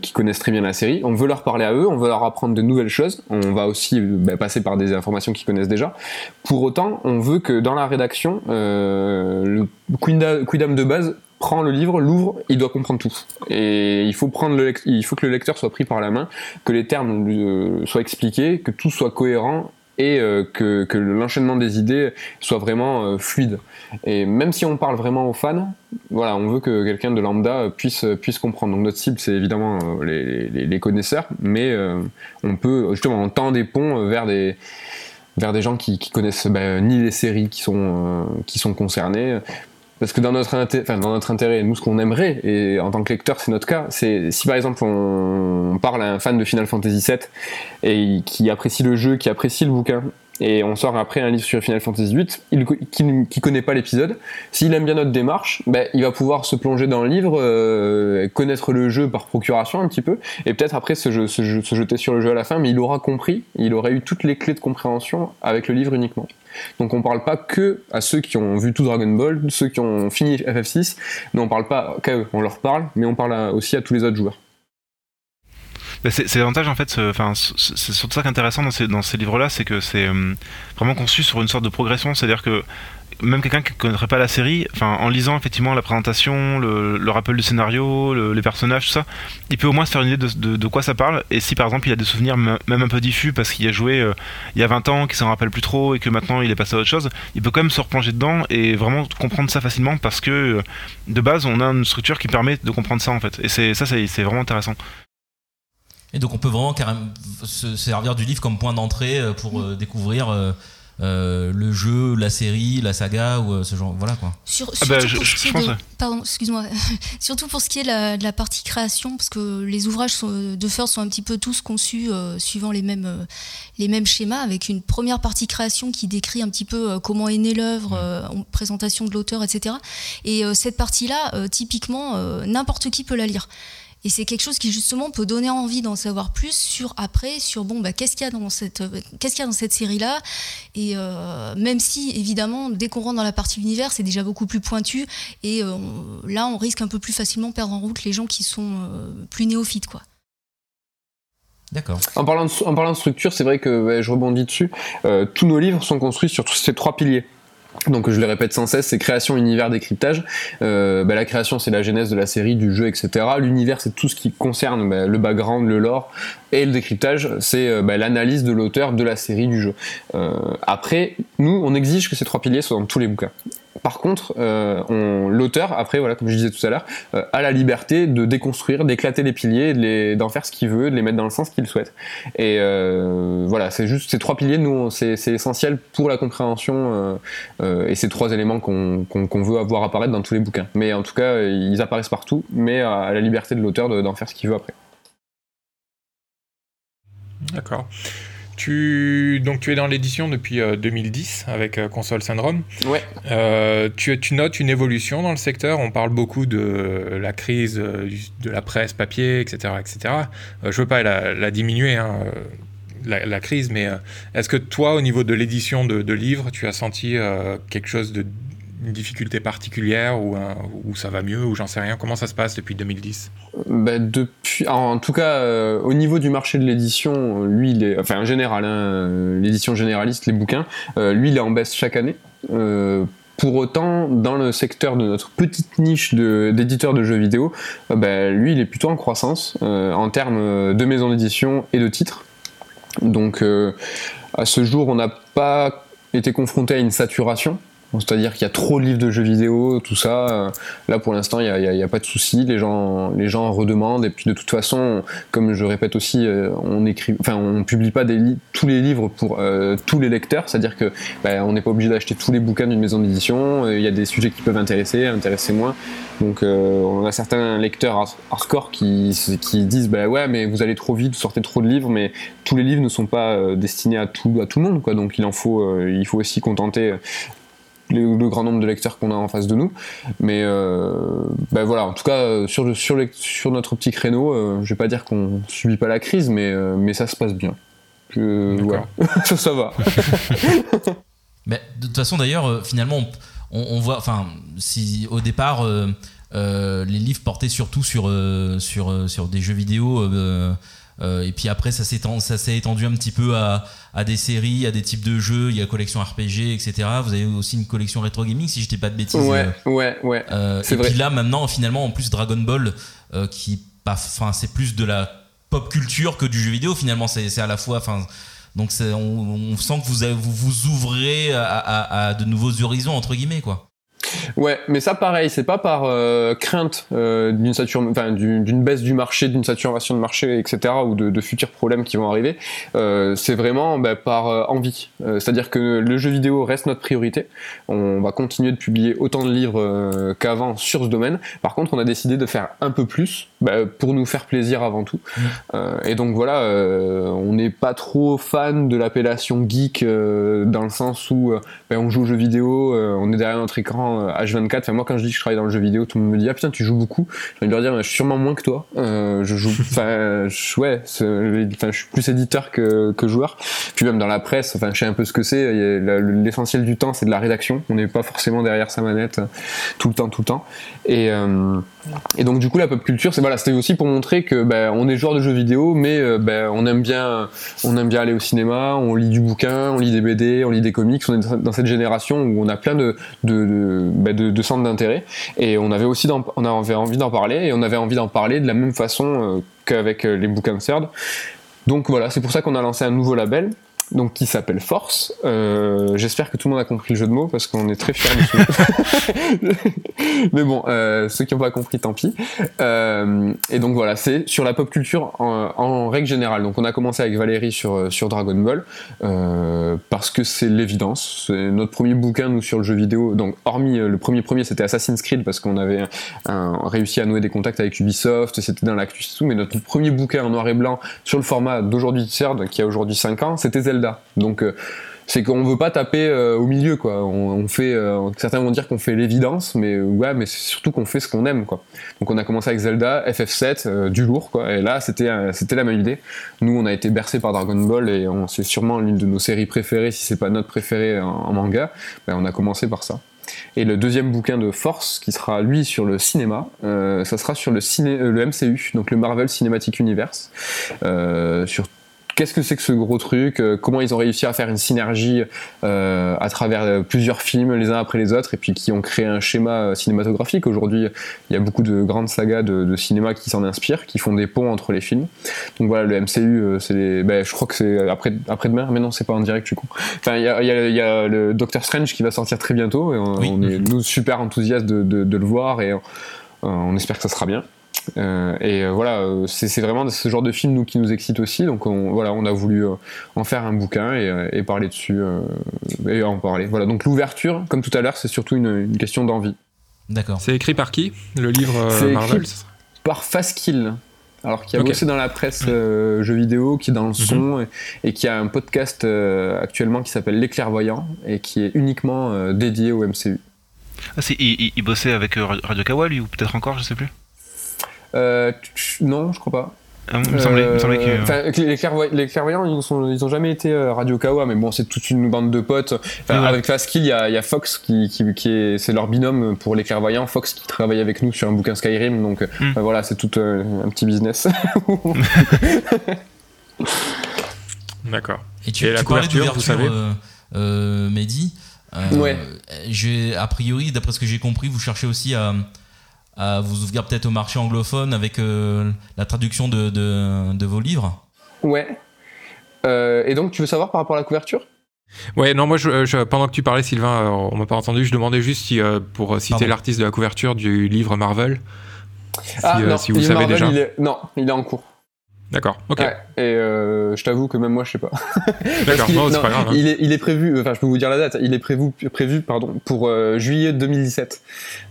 qui connaissent très bien la série. On veut leur parler à eux, on veut leur apprendre de nouvelles choses. On va aussi ben, passer par des informations qu'ils connaissent déjà. Pour autant, on veut que dans la rédaction, le Quidam de base prend le livre, l'ouvre, il doit comprendre tout. Et il faut prendre le il faut que le lecteur soit pris par la main, que les termes euh, soient expliqués, que tout soit cohérent et euh, que, l'enchaînement des idées soit vraiment euh, fluide. Et même si on parle vraiment aux fans, voilà, on veut que quelqu'un de lambda puisse, puisse comprendre. Donc notre cible, c'est évidemment les, connaisseurs, mais on peut justement on tend des ponts vers des vers des gens qui, qui connaissent ben, ni les séries qui sont qui sont concernées parce que dans notre, enfin, dans notre intérêt, nous ce qu'on aimerait, et en tant que lecteur c'est notre cas, c'est si par exemple on parle à un fan de Final Fantasy VII et qui apprécie le jeu, qui apprécie le bouquin, et on sort après un livre sur Final Fantasy VIII, il, qui, qui connaît pas l'épisode, s'il aime bien notre démarche, ben, il va pouvoir se plonger dans le livre, euh, connaître le jeu par procuration un petit peu, et peut-être après se, se, jeter sur le jeu à la fin, mais il aura compris, il aura eu toutes les clés de compréhension avec le livre uniquement. Donc on parle pas que à ceux qui ont vu tout Dragon Ball, ceux qui ont fini FF6, mais on parle pas qu'à eux, on leur parle, mais on parle aussi à tous les autres joueurs. Bah, c'est l'avantage en fait, c'est surtout ça qui est intéressant dans ces, livres-là, c'est que c'est euh, vraiment conçu sur une sorte de progression, c'est-à-dire que même quelqu'un qui ne connaîtrait pas la série, en lisant effectivement la présentation, le, rappel du scénario, les personnages, tout ça, il peut au moins se faire une idée de, de, quoi ça parle. Et si par exemple il a des souvenirs même un peu diffus parce qu'il a joué euh, il y a 20 ans, qu'il s'en rappelle plus trop et que maintenant il est passé à autre chose, il peut quand même se replonger dedans et vraiment comprendre ça facilement parce que euh, de base on a une structure qui permet de comprendre ça en fait. Et ça, c'est vraiment intéressant. Et donc on peut vraiment carrément se servir du livre comme point d'entrée euh, pour euh, découvrir euh, le jeu, la série, la saga ou ce genre. Voilà quoi. Sur, ah bah, je, pardon, excuse-moi. (laughs) surtout pour ce qui est de la partie création, parce que les ouvrages de First sont un petit peu tous conçus suivant les mêmes, les mêmes schémas, avec une première partie création qui décrit un petit peu comment est née l'œuvre, présentation de l'auteur, etc. Et cette partie-là, typiquement, n'importe qui peut la lire. Et c'est quelque chose qui justement peut donner envie d'en savoir plus sur après, sur bon, bah, qu'est-ce qu'il y a dans cette, qu'est-ce qu'il y a dans cette série-là. Et euh, même si évidemment, dès qu'on rentre dans la partie univers, c'est déjà beaucoup plus pointu. Et euh, là, on risque un peu plus facilement de perdre en route les gens qui sont euh, plus néophytes, quoi. D'accord. En parlant de, en parlant de structure, c'est vrai que je rebondis dessus. tous nos livres sont construits sur tous ces trois piliers donc je le répète sans cesse, c'est création, univers, décryptage. Euh, bah, la création, c'est la genèse de la série, du jeu, etc. L'univers, c'est tout ce qui concerne bah, le background, le lore. Et le décryptage, c'est euh, bah, l'analyse de l'auteur de la série, du jeu. Euh, après, nous, on exige que ces trois piliers soient dans tous les bouquins. Par contre, euh, l'auteur, après, voilà, comme je disais tout à l'heure, euh, a la liberté de déconstruire, d'éclater les piliers, d'en faire ce qu'il veut, de les mettre dans le sens qu'il souhaite. Et euh, voilà, c'est juste ces trois piliers, nous, c'est essentiel pour la compréhension et ces trois éléments qu'on veut avoir apparaître dans tous les bouquins. Mais en tout cas, ils apparaissent partout, mais à la liberté de l'auteur d'en faire ce qu'il veut après. D'accord. Tu, donc, tu es dans l'édition depuis 2010 euh, avec euh, Console Syndrome. Ouais. Euh, tu, tu, notes une évolution dans le secteur. On parle beaucoup de la crise de la presse papier, etc. etc. je ne veux pas la, diminuer, hein, la, crise, mais est-ce que toi, au niveau de l'édition de, de, livres, tu as senti quelque chose de une difficulté particulière ou, ça va mieux ou j'en sais rien Comment ça se passe depuis 2010 bah, depuis, En tout cas, euh, au niveau du marché de l'édition, lui, il est, enfin en général, hein, l'édition généraliste, les bouquins, euh, lui, il est en baisse chaque année. Euh, pour autant, dans le secteur de notre petite niche d'éditeurs de, jeux vidéo, bah, lui, il est plutôt en croissance en termes de maisons d'édition et de titres. Donc, à ce jour, on n'a pas été confronté à une saturation. C'est-à-dire qu'il y a trop de livres de jeux vidéo, tout ça. Euh, là, pour l'instant, il n'y a, pas de souci. Les gens, les gens redemandent. Et puis, de toute façon, comme je répète aussi, euh, on écrit, enfin, on publie pas tous les livres pour euh, tous les lecteurs. C'est-à-dire que bah, on n'est pas obligé d'acheter tous les bouquins d'une maison d'édition. Il y a des sujets qui peuvent intéresser, intéresser moins. Donc, on a certains lecteurs hardcore qui, qui disent, bah ouais, mais vous allez trop vite, vous sortez trop de livres, mais tous les livres ne sont pas destinés à tout, à tout le monde, quoi. Donc, il en faut, il faut aussi contenter le, grand nombre de lecteurs qu'on a en face de nous. Mais euh, ben voilà, en tout cas, sur, sur, sur notre petit créneau, euh, je vais pas dire qu'on subit pas la crise, mais, euh, mais ça se passe bien. voilà. (laughs) ça, ça va. (laughs) mais de toute façon, d'ailleurs, finalement, on, voit, enfin, si au départ, les livres portaient surtout sur, sur, sur des jeux vidéo euh, et puis après, ça s'est étendu un petit peu à, des séries, à des types de jeux. Il y a collection RPG, etc. Vous avez aussi une collection rétro gaming, si je dis pas de bêtises. Ouais, euh, ouais, ouais. Euh, et puis là, maintenant, finalement, en plus Dragon Ball, qui, enfin, c'est plus de la pop culture que du jeu vidéo. Finalement, c'est à la fois, enfin. Donc on, on, sent que vous, vous vous ouvrez à, à, de nouveaux horizons entre guillemets quoi. Ouais, mais ça pareil, c'est pas par euh, crainte euh, d'une enfin, d'une baisse du marché, d'une saturation de marché, etc., ou de, futurs problèmes qui vont arriver. Euh, c'est vraiment bah, par euh, envie. C'est-à-dire que le jeu vidéo reste notre priorité. On va continuer de publier autant de livres qu'avant sur ce domaine. Par contre, on a décidé de faire un peu plus bah, pour nous faire plaisir avant tout. Mmh. et donc voilà, on n'est pas trop fan de l'appellation geek dans le sens où bah, on joue aux jeux vidéo, on est derrière notre écran H24. Enfin, moi, quand je dis que je travaille dans le jeu vidéo, tout le monde me dit Ah putain, tu joues beaucoup. Je vais leur dire Je suis sûrement moins que toi. Euh, je joue. (laughs) Enfin, ouais, je suis plus éditeur que, que joueur. Puis même dans la presse, enfin, je sais un peu ce que c'est. L'essentiel du temps, c'est de la rédaction. On n'est pas forcément derrière sa manette euh, tout le temps, tout le temps. Et. Euh, et donc du coup la pop culture c'est voilà c'était aussi pour montrer que ben, on est joueur de jeux vidéo mais euh, ben, on aime bien on aime bien aller au cinéma on lit du bouquin on lit des BD on lit des comics on est dans cette génération où on a plein de de, centres d'intérêt et on avait aussi on avait envie d'en parler et on avait envie d'en parler de la même façon euh, qu'avec les bouquins de CERD donc voilà c'est pour ça qu'on a lancé un nouveau label donc qui s'appelle Force. Euh, J'espère que tout le monde a compris le jeu de mots parce qu'on est très fiers de (laughs) Mais bon, euh, ceux qui n'ont pas compris, tant pis. Euh, et donc voilà, c'est sur la pop culture en, règle générale. Donc on a commencé avec Valérie sur, sur Dragon Ball parce que c'est l'évidence. C'est notre premier bouquin nous sur le jeu vidéo. Donc hormis le premier premier, c'était Assassin's Creed parce qu'on avait réussi à nouer des contacts avec Ubisoft. C'était dans l'actu tout. Mais notre premier bouquin en noir et blanc sur le format d'aujourd'hui qui a aujourd'hui 5 ans, c'était Zelda. Donc euh, c'est qu'on veut pas taper euh, au milieu quoi. On, fait, euh, certains vont dire qu'on fait l'évidence, mais ouais, mais c'est surtout qu'on fait ce qu'on aime quoi. Donc on a commencé avec Zelda, FF7, du lourd quoi. Et là c'était c'était la même idée. Nous on a été bercé par Dragon Ball et c'est sûrement l'une de nos séries préférées, si c'est pas notre préférée en, manga. Ben, on a commencé par ça. Et le deuxième bouquin de Force, qui sera lui sur le cinéma, ça sera sur le, MCU, donc le Marvel Cinematic Universe, qu'est-ce que c'est que ce gros truc, euh, comment ils ont réussi à faire une synergie euh, à travers euh, plusieurs films les uns après les autres et puis qui ont créé un schéma cinématographique? Aujourd'hui, il y a beaucoup de grandes sagas de, cinéma qui s'en inspirent, qui font des ponts entre les films. Donc voilà, le MCU, c'est ben, je crois que c'est après, après demain, mais non, c'est pas en direct du coup. Enfin, il y a, y a, le Doctor Strange qui va sortir très bientôt et on, est nous super enthousiastes de, de, le voir et on espère que ça sera bien. Euh, et euh, voilà, euh, c'est vraiment ce genre de film nous, qui nous excite aussi. Donc on, voilà, on a voulu en faire un bouquin et, parler dessus et en parler. Voilà, donc l'ouverture, comme tout à l'heure, c'est surtout une, question d'envie. D'accord. C'est écrit par qui Le livre Marvel Par Fastkill. Alors qui a bossé dans la presse jeux vidéo, qui est dans le mhm. son et, qui a un podcast actuellement qui s'appelle Les Clairvoyants et qui est uniquement dédié au MCU. Ah, il, il, bossait avec Radio Kawa lui ou peut-être encore, je sais plus. Euh, non, je crois pas. Ah, il me semblait, que... les, clairvoyants, ils, ils ont jamais été euh, Radio Kawa, mais bon, c'est toute une bande de potes. Avec Fastkill, il y a, y a, Fox qui, qui, qui est, c'est leur binôme pour les clairvoyants. Fox qui travaille avec nous sur un bouquin Skyrim, donc hmm. voilà, c'est tout un petit business. (laughs) D'accord. Et tu, la couverture, vous savez, euh, Mehdi. ouais. A priori, d'après ce que j'ai compris, vous cherchez aussi à à vous ouvrir peut-être au marché anglophone avec euh, la traduction de, de, vos livres Ouais. Euh, et donc, tu veux savoir par rapport à la couverture? Ouais, non, moi, je, pendant que tu parlais, Sylvain, euh, on m'a pas entendu, je demandais juste si, pour citer l'artiste de la couverture du livre Marvel, si, ah, non, si vous savez déjà. non, il est en cours. D'accord, ok. et euh, je t'avoue que même moi, je sais pas. (laughs) D'accord, non, c'est pas grave. Hein. Il, est, il est prévu, enfin, je peux vous dire la date, il est prévu, prévu pardon, pour euh, juillet 2017.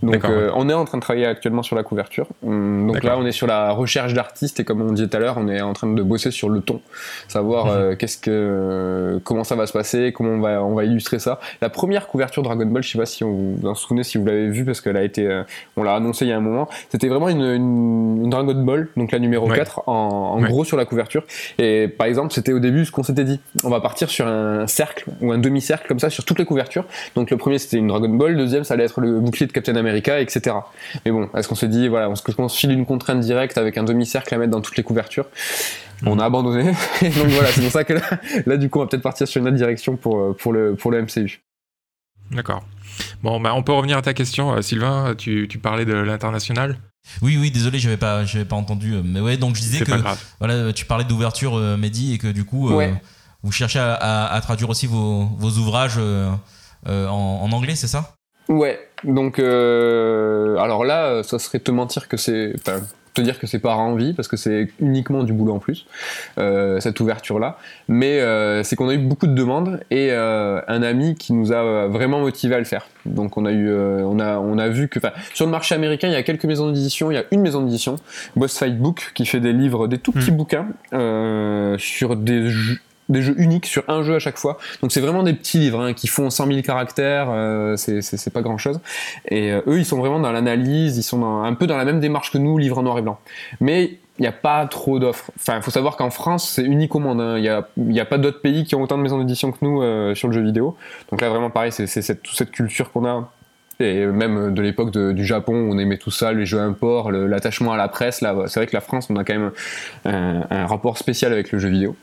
Donc, euh, on est en train de travailler actuellement sur la couverture. Hum, donc là, on est sur la recherche d'artistes et comme on disait tout à l'heure, on est en train de bosser sur le ton, savoir mhm. qu'est-ce que, comment ça va se passer, comment on va, on va illustrer ça. La première couverture Dragon Ball, je sais pas si on vous en souvenez, si vous l'avez vu, parce qu'elle a été, on l'a annoncé il y a un moment, c'était vraiment une, une, Dragon Ball, donc la numéro 4, en, en gros sur la couverture. Et par exemple, c'était au début ce qu'on s'était dit. On va partir sur un cercle ou un demi-cercle comme ça sur toutes les couvertures. Donc le premier c'était une Dragon Ball, le deuxième ça allait être le bouclier de Captain America, etc. Mais bon, est-ce qu'on se dit, voilà, est-ce qu'on se file une contrainte directe avec un demi-cercle à mettre dans toutes les couvertures? On a abandonné. (laughs) donc voilà, c'est pour ça que là, du coup, on va peut-être partir sur une autre direction pour, pour, le, pour le MCU. D'accord. Bon, bah, on peut revenir à ta question, euh, Sylvain. Tu, tu parlais de l'international. Oui, oui, désolé, j'avais pas, j'avais pas entendu. Euh, mais ouais, donc je disais que voilà, tu parlais d'ouverture, euh, Mehdi, et que du coup, euh, vous cherchez à, traduire aussi vos, ouvrages en, anglais, c'est ça? Ouais, donc alors là, ça serait te mentir que c'est te dire que c'est pas envie parce que c'est uniquement du boulot en plus euh, cette ouverture là mais euh, c'est qu'on a eu beaucoup de demandes et euh, un ami qui nous a vraiment motivé à le faire donc on a eu on a on a vu que sur le marché américain il y a quelques maisons d'édition il y a une maison d'édition Boss Fight Book qui fait des livres des tout petits hmm. bouquins sur des des jeux uniques sur un jeu à chaque fois. Donc c'est vraiment des petits livres hein, qui font 100 000 caractères, euh, c'est pas grand chose. Et euh, eux, ils sont vraiment dans l'analyse, ils sont un peu dans la même démarche que nous, livres en noir et blanc. Mais il n'y a pas trop d'offres. Enfin, il faut savoir qu'en France, c'est unique au monde. Hein. Il n'y a, pas d'autres pays qui ont autant de maisons d'édition que nous euh, sur le jeu vidéo. Donc là, vraiment, pareil, c'est toute cette culture qu'on a et même de l'époque du Japon, on aimait tout ça, les jeux import, l'attachement à la presse. Là, c'est vrai que la France, on a quand même un, rapport spécial avec le jeu vidéo.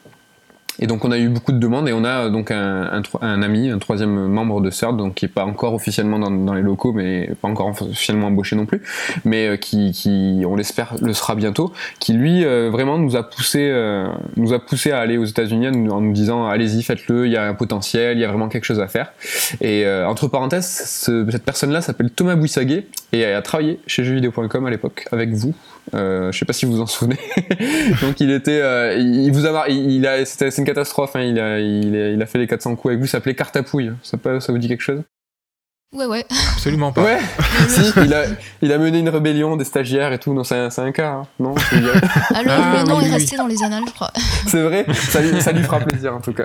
Et donc on a eu beaucoup de demandes et on a euh, donc un, un, ami, un troisième membre de CERD, donc qui est pas encore officiellement dans, dans, les locaux, mais pas encore officiellement embauché non plus, mais euh, qui, qui on l'espère le sera bientôt, qui lui euh, vraiment nous a poussé, nous a poussé à aller aux États-Unis en nous disant allez-y faites-le, il y a un potentiel, il y a vraiment quelque chose à faire. Et entre parenthèses, cette personne-là s'appelle Thomas Bouissaguet et a travaillé chez jeuxvideo.com à l'époque avec vous. Euh, je sais pas si vous vous en souvenez. (laughs) Donc il était, euh, il, vous a, il, a, c'était une catastrophe. Hein. il, a, il, a, fait les 400 coups avec vous. Ça s'appelait Cartapouille. Ça, ça vous dit quelque chose? Ouais, ouais. Absolument pas. Ouais, (laughs) (laughs) si, il a, il a mené une rébellion des stagiaires et tout. Non, c'est un, un, cas, hein. non (laughs) ah, le, ah, nom est resté dans les annales, je crois. C'est vrai ça lui, ça lui, fera plaisir, en tout cas.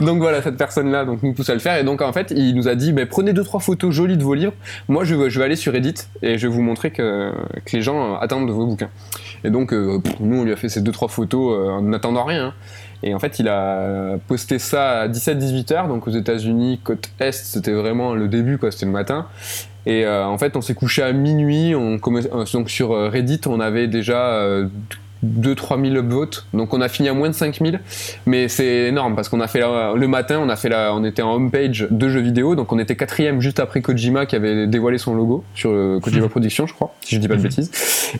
donc voilà, cette personne-là donc, nous pousse à le faire. Et donc, en fait, il nous a dit mais prenez deux, trois photos jolies de vos livres. Moi, je, je vais aller sur Reddit et je vais vous montrer que, que les gens attendent de vos bouquins. Et donc, euh, nous, on lui a fait ces deux, trois photos euh, en n'attendant rien. Hein. Et en fait, il a posté ça à 17-18 heures, donc aux États-Unis, côte Est, c'était vraiment le début, quoi, c'était le matin. Et euh, en fait, on s'est couché à minuit. On, euh, donc sur euh, Reddit, on avait déjà 2-3 000 upvotes. Donc on a fini à moins de 5 000. Mais c'est énorme parce qu'on a fait le matin, on a fait la, on était en homepage de jeux vidéo. Donc on était quatrième juste après Kojima qui avait dévoilé son logo sur Kojima (laughs) Productions, je crois, si je dis pas de bêtises.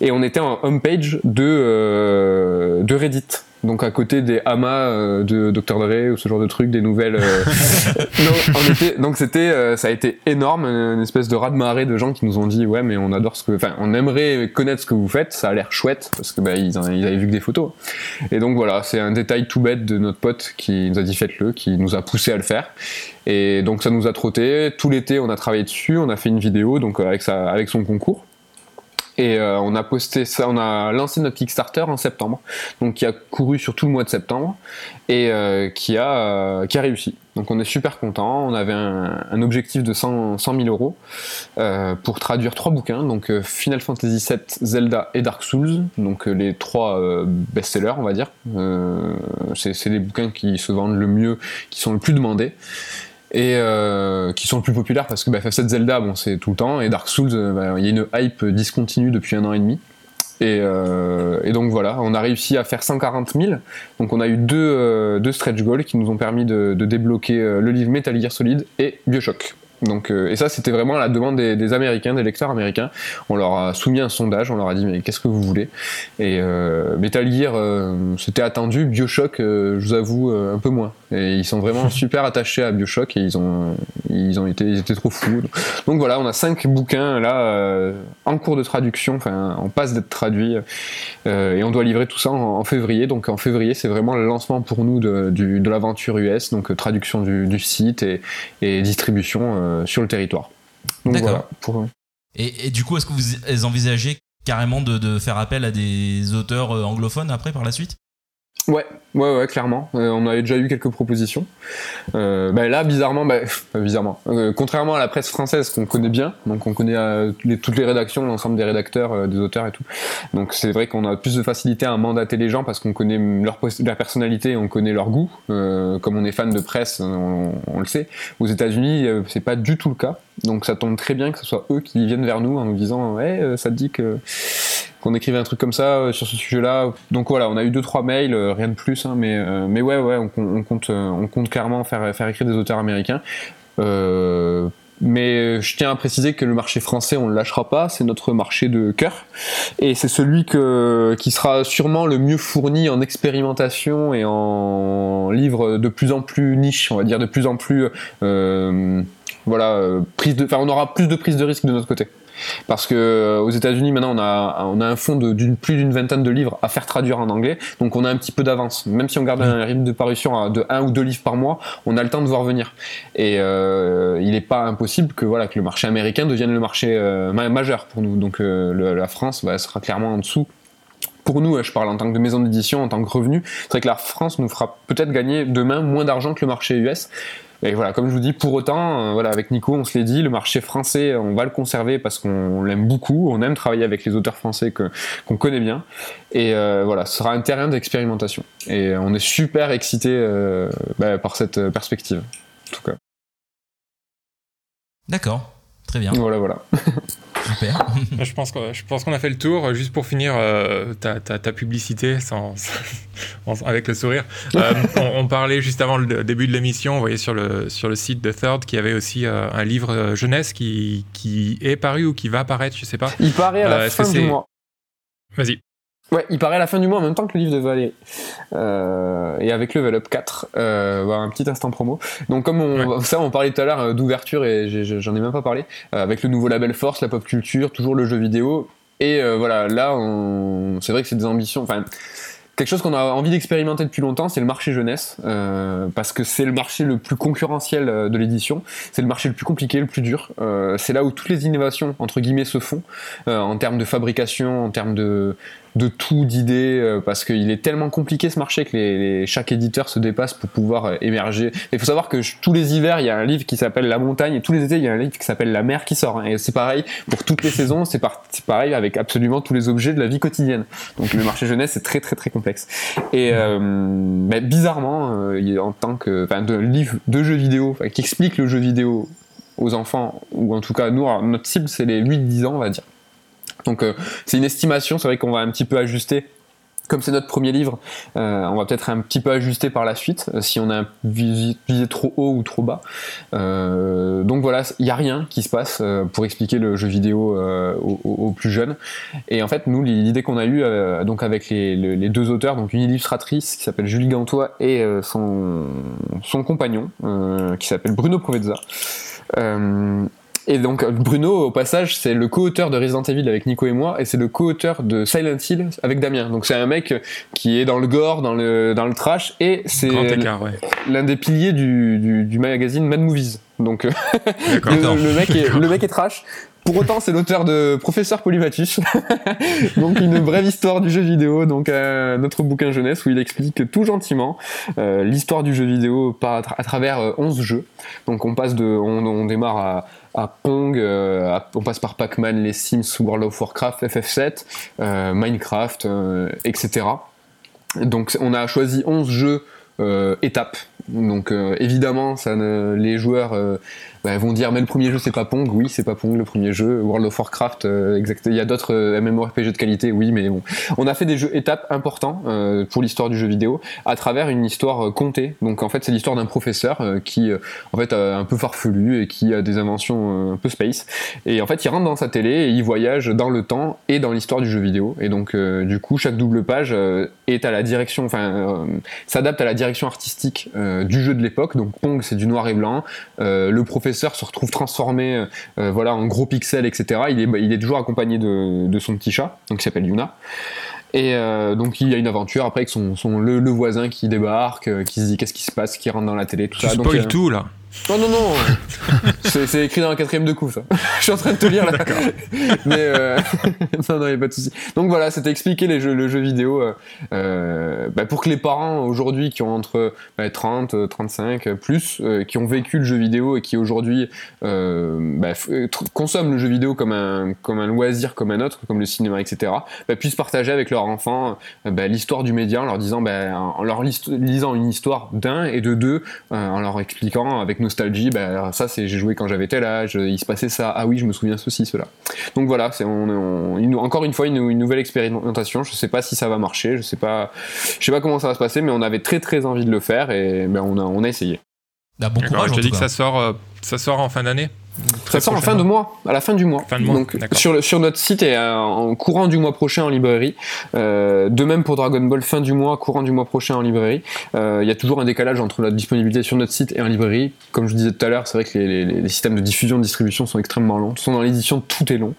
Et on était en homepage de, de Reddit donc à côté des amas euh, de Dr Dre ou ce genre de trucs, des nouvelles. Euh, (laughs) non, en été, donc c'était, euh, ça a été énorme, une espèce de raz de marée de gens qui nous ont dit ouais mais on adore ce que, enfin on aimerait connaître ce que vous faites, ça a l'air chouette parce que bah, ils, ils, avaient vu que des photos. Et donc voilà, c'est un détail tout bête de notre pote qui nous a dit faites-le, qui nous a poussé à le faire. Et donc ça nous a trotté. Tout l'été on a travaillé dessus, on a fait une vidéo donc avec sa, avec son concours. Et euh, on a posté ça, on a lancé notre Kickstarter en septembre, donc qui a couru sur tout le mois de septembre et euh, qui, a, euh, qui a réussi. Donc on est super content. On avait un, objectif de 100, 100 000 euros pour traduire trois bouquins, donc Final Fantasy VII, Zelda et Dark Souls, donc les trois best-sellers, on va dire. c'est les bouquins qui se vendent le mieux, qui sont le plus demandés et euh, qui sont le plus populaires parce que bah, FF7 Zelda, bon, c'est tout le temps, et Dark Souls, euh, bah, il y a une hype discontinue depuis un an et demi. Et, euh, donc voilà, on a réussi à faire 140 000. Donc on a eu deux, deux stretch goals qui nous ont permis de, débloquer le livre Metal Gear Solid et Bioshock. Donc, et ça, c'était vraiment la demande des, Américains, des lecteurs américains. On leur a soumis un sondage, on leur a dit mais qu'est-ce que vous voulez? Et Metal Gear, c'était attendu. Bioshock, je vous avoue, un peu moins. Et ils sont vraiment (laughs) super attachés à Bioshock et ils ont, ils ont été, ils étaient trop fous. Donc voilà, on a cinq bouquins là en cours de traduction. Enfin, on passe d'être traduits et on doit livrer tout ça en, février. Donc en février, c'est vraiment le lancement pour nous de, de l'aventure US, donc traduction du, du site et, et distribution euh, sur le territoire. Donc voilà. Et, du coup, est-ce que vous envisagez carrément de, faire appel à des auteurs euh, anglophones après par la suite? Ouais, ouais, ouais, clairement. Euh, on avait déjà eu quelques propositions. Euh, bah, là, bizarrement, bah, bizarrement. Euh, contrairement à la presse française qu'on connaît bien, donc on connaît toutes les rédactions, l'ensemble des rédacteurs, des auteurs et tout. Donc c'est vrai qu'on a plus de facilité à mandater les gens parce qu'on connaît leur, personnalité, on connaît leur goût. comme on est fan de presse, on, on le sait. Aux États-Unis, c'est pas du tout le cas. Donc ça tombe très bien que ce soit eux qui viennent vers nous en nous disant, ouais, ça te dit que qu'on écrivait un truc comme ça euh, sur ce sujet-là. Donc voilà, on a eu deux trois mails, euh, rien de plus, hein, mais euh, mais ouais ouais, on, compte on compte clairement faire faire écrire des auteurs américains. mais je tiens à préciser que le marché français, on ne lâchera pas, c'est notre marché de cœur. Et c'est celui qui sera sûrement le mieux fourni en expérimentation et en livres de plus en plus niche, on va dire de plus en plus voilà prise de, enfin on aura plus de prise de risque de notre côté. Parce que euh, aux États-Unis maintenant on a on a un fonds de plus d'une vingtaine de livres à faire traduire en anglais, donc on a un petit peu d'avance. Même si on garde un rythme de parution de un ou deux livres par mois, on a le temps de voir venir. Et euh, il n'est pas impossible que voilà que le marché américain devienne le marché euh, majeur pour nous. Donc la France bah, sera clairement en dessous pour nous, je parle en tant que maison d'édition, en tant que revenu, c'est vrai que la France nous fera peut-être gagner demain moins d'argent que le marché US. Et voilà, comme je vous dis, pour autant, euh, voilà, avec Nico, on se l'est dit, le marché français, on va le conserver parce qu'on l'aime beaucoup, on aime travailler avec les auteurs français qu'on connaît bien. Et euh, voilà, ce sera un terrain d'expérimentation. Et on est super excité euh, bah, par cette perspective, en tout cas. D'accord, très bien. Voilà, voilà. (laughs) Super. (laughs) je pense qu'on je pense qu'on a fait le tour. Juste pour finir euh, ta, ta, publicité sans, (laughs) avec le sourire. Euh, (laughs) on, parlait juste avant le début de l'émission, on voyait sur le, sur le site de Third qu'il y avait aussi euh, un livre jeunesse qui, qui est paru ou qui va apparaître, je sais pas. Il paraît à la fin du mois. Vas-y. Ouais, il paraît à la fin du mois en même temps que le livre de Valérie. Euh, et avec Level Up 4, euh, un petit instant promo. Donc comme on, ça, on parlait tout à l'heure euh, d'ouverture et j'en ai, même pas parlé. Euh, avec le nouveau label Force, la pop culture, toujours le jeu vidéo. Et voilà, là, c'est vrai que c'est des ambitions. Enfin, quelque chose qu'on a envie d'expérimenter depuis longtemps, c'est le marché jeunesse, euh, parce que c'est le marché le plus concurrentiel de l'édition, c'est le marché le plus compliqué, le plus dur. Euh, c'est là où toutes les innovations entre guillemets se font euh, en termes de fabrication, en termes de de tout, d'idées, euh, parce qu'il est tellement compliqué ce marché que les, chaque éditeur se dépasse pour pouvoir euh, émerger. Il faut savoir que tous les hivers, il y a un livre qui s'appelle La montagne, et tous les étés, il y a un livre qui s'appelle La mer qui sort. Hein. et c'est pareil pour toutes les saisons, c'est pareil avec absolument tous les objets de la vie quotidienne. Donc le marché jeunesse est très très très complexe. Et euh, bizarrement, en tant que, de livre de jeux vidéo, qui explique le jeu vidéo aux enfants, ou en tout cas nous, notre cible c'est les 8-10 ans on va dire. Donc euh, c'est une estimation, c'est vrai qu'on va un petit peu ajuster comme c'est notre premier livre, euh, on va peut-être un petit peu ajuster par la suite euh, si on a visé, trop haut ou trop bas. donc voilà, il n'y a rien qui se passe pour expliquer le jeu vidéo aux, plus jeunes. Et en fait, nous, l'idée qu'on a eue donc avec les, deux auteurs, donc une illustratrice qui s'appelle Julie Gantois et son, son compagnon qui s'appelle Bruno Provezza. Et donc Bruno, au passage, c'est le co-auteur de Resident Evil avec Nico et moi, et c'est le co-auteur de Silent Hill avec Damien. Donc c'est un mec qui est dans le gore, dans le, dans le trash, et c'est l'un des piliers du, du, magazine Mad Movies. Donc (laughs) le, mec est, le mec est trash. Pour autant, c'est l'auteur de Professeur Polymatus, (laughs) donc une brève histoire du jeu vidéo, donc euh, notre bouquin jeunesse où il explique tout gentiment euh, l'histoire du jeu vidéo par, à travers 11 euh, jeux. Donc on passe de, on, démarre à, Pong, euh, on passe par Pac-Man, les Sims, World of Warcraft, FF7, euh, Minecraft, etc. Donc on a choisi 11 jeux étapes. Donc évidemment, les joueurs bah, vont dire mais le premier jeu c'est pas Pong, oui c'est pas Pong le premier jeu, World of Warcraft, euh, exact, il y a d'autres euh, MMORPG de qualité, oui mais bon, on a fait des jeux étapes importants euh, pour l'histoire du jeu vidéo à travers une histoire contée. Donc en fait c'est l'histoire d'un professeur qui en fait un peu farfelu et qui a des inventions un peu space. Et en fait il rentre dans sa télé et il voyage dans le temps et dans l'histoire du jeu vidéo. Et donc du coup chaque double page est à la direction, enfin s'adapte à la direction artistique du jeu de l'époque. Donc Pong c'est du noir et blanc, le professeur se retrouve transformé euh, voilà, en gros pixels, etc. Il est, il est toujours accompagné de, son petit chat, donc qui s'appelle Yuna. Et euh, donc il y a une aventure après avec son, le, voisin qui débarque, euh, qui se dit qu'est-ce qui se passe, qui rentre dans la télé, tout tu ça. Donc, tout là. Non, non, non. (laughs) c'est écrit dans la quatrième de coup, ça. (laughs) Je suis en train de te lire là. (laughs) Mais euh... non, non, il a pas de souci. Donc voilà, c'était expliquer les jeux, le jeu vidéo euh, euh bah, pour que les parents aujourd'hui qui ont entre bah, 30, 35 plus, euh, qui ont vécu le jeu vidéo et qui aujourd'hui bah, consomment le jeu vidéo comme un comme un loisir, comme un autre, comme le cinéma, etc. Bah, puissent partager avec leurs enfants l'histoire du média en leur disant, en leur lisant une histoire d'un et de deux, en leur expliquant avec nostalgie, bah, ça c'est j'ai joué quand j'avais tel âge, il se passait ça, ah oui, je me souviens ceci, cela. Donc voilà, c'est on, encore une fois une, nouvelle expérimentation. Je sais pas si ça va marcher, je sais pas, je sais pas comment ça va se passer, mais on avait très très envie de le faire et ben, on, a, on a essayé. Bah, bon courage. Je te dis que ça sort, euh, ça sort en fin d'année? Ça sort en fin de mois, à la fin du mois. Fin de mois, Donc sur, le, sur notre site et en courant du mois prochain en librairie. Euh, de même pour Dragon Ball, fin du mois, courant du mois prochain en librairie. Euh, Il y a toujours un décalage entre la disponibilité sur notre site et en librairie. Comme je disais tout à l'heure, c'est vrai que les, les, les, systèmes de diffusion, de distribution sont extrêmement longs. Sont dans l'édition, tout est long.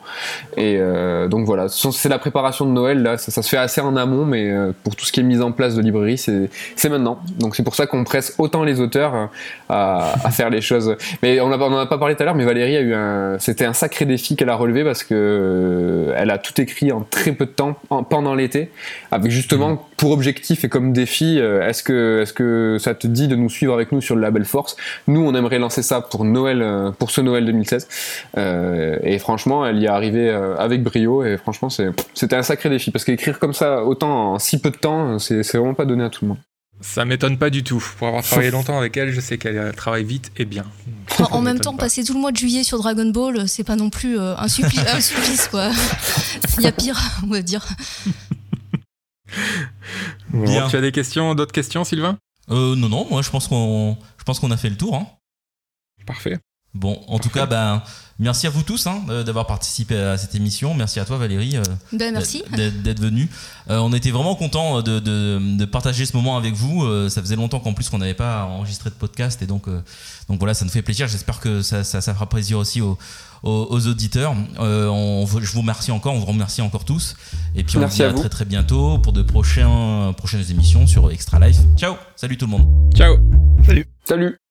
Et euh, donc voilà, c'est la préparation de Noël. Là, ça, ça, se fait assez en amont, mais euh, pour tout ce qui est mise en place de librairie, c'est maintenant. Donc c'est pour ça qu'on presse autant les auteurs euh, à, à, faire les choses. Mais on n'en a pas parlé tout à l'heure, mais Valérie a eu un, c'était un sacré défi qu'elle a relevé parce que euh, elle a tout écrit en très peu de temps en, pendant l'été, avec justement mmh. pour objectif et comme défi, euh, est-ce que, est-ce que ça te dit de nous suivre avec nous sur le label Force? Nous, on aimerait lancer ça pour Noël, euh, pour ce Noël 2016. et franchement, elle y est arrivée avec brio et franchement, c'était un sacré défi parce qu'écrire comme ça autant en si peu de temps, c'est vraiment pas donné à tout le monde. Ça m'étonne pas du tout. Pour avoir travaillé (laughs) longtemps avec elle, je sais qu'elle travaille vite et bien. En, en même temps, pas. passer tout le mois de juillet sur Dragon Ball, c'est pas non plus euh, un, supplice, (laughs) un supplice, quoi. Il y a pire, on va dire. (laughs) Bon, tu as des questions, d'autres questions, Sylvain? Euh, Non, non, moi je pense qu'on, je pense qu'on a fait le tour. Hein. Parfait. Bon, en Parfait. tout cas, ben, merci à vous tous hein, d'avoir participé à cette émission. Merci à toi, Valérie, euh, ben, merci. d'être venue. Euh, on était vraiment content de, de, de, partager ce moment avec vous. Euh, ça faisait longtemps qu'en plus qu'on n'avait pas enregistré de podcast et donc, euh, donc voilà, ça nous fait plaisir. J'espère que ça, ça, ça, fera plaisir aussi aux, aux, aux auditeurs. Euh, on, je vous remercie encore, on vous remercie encore tous. Et puis on merci vous dit à, à très très bientôt pour de prochains, prochaines émissions sur Extra Life. Ciao, salut tout le monde. Ciao. Salut. Salut.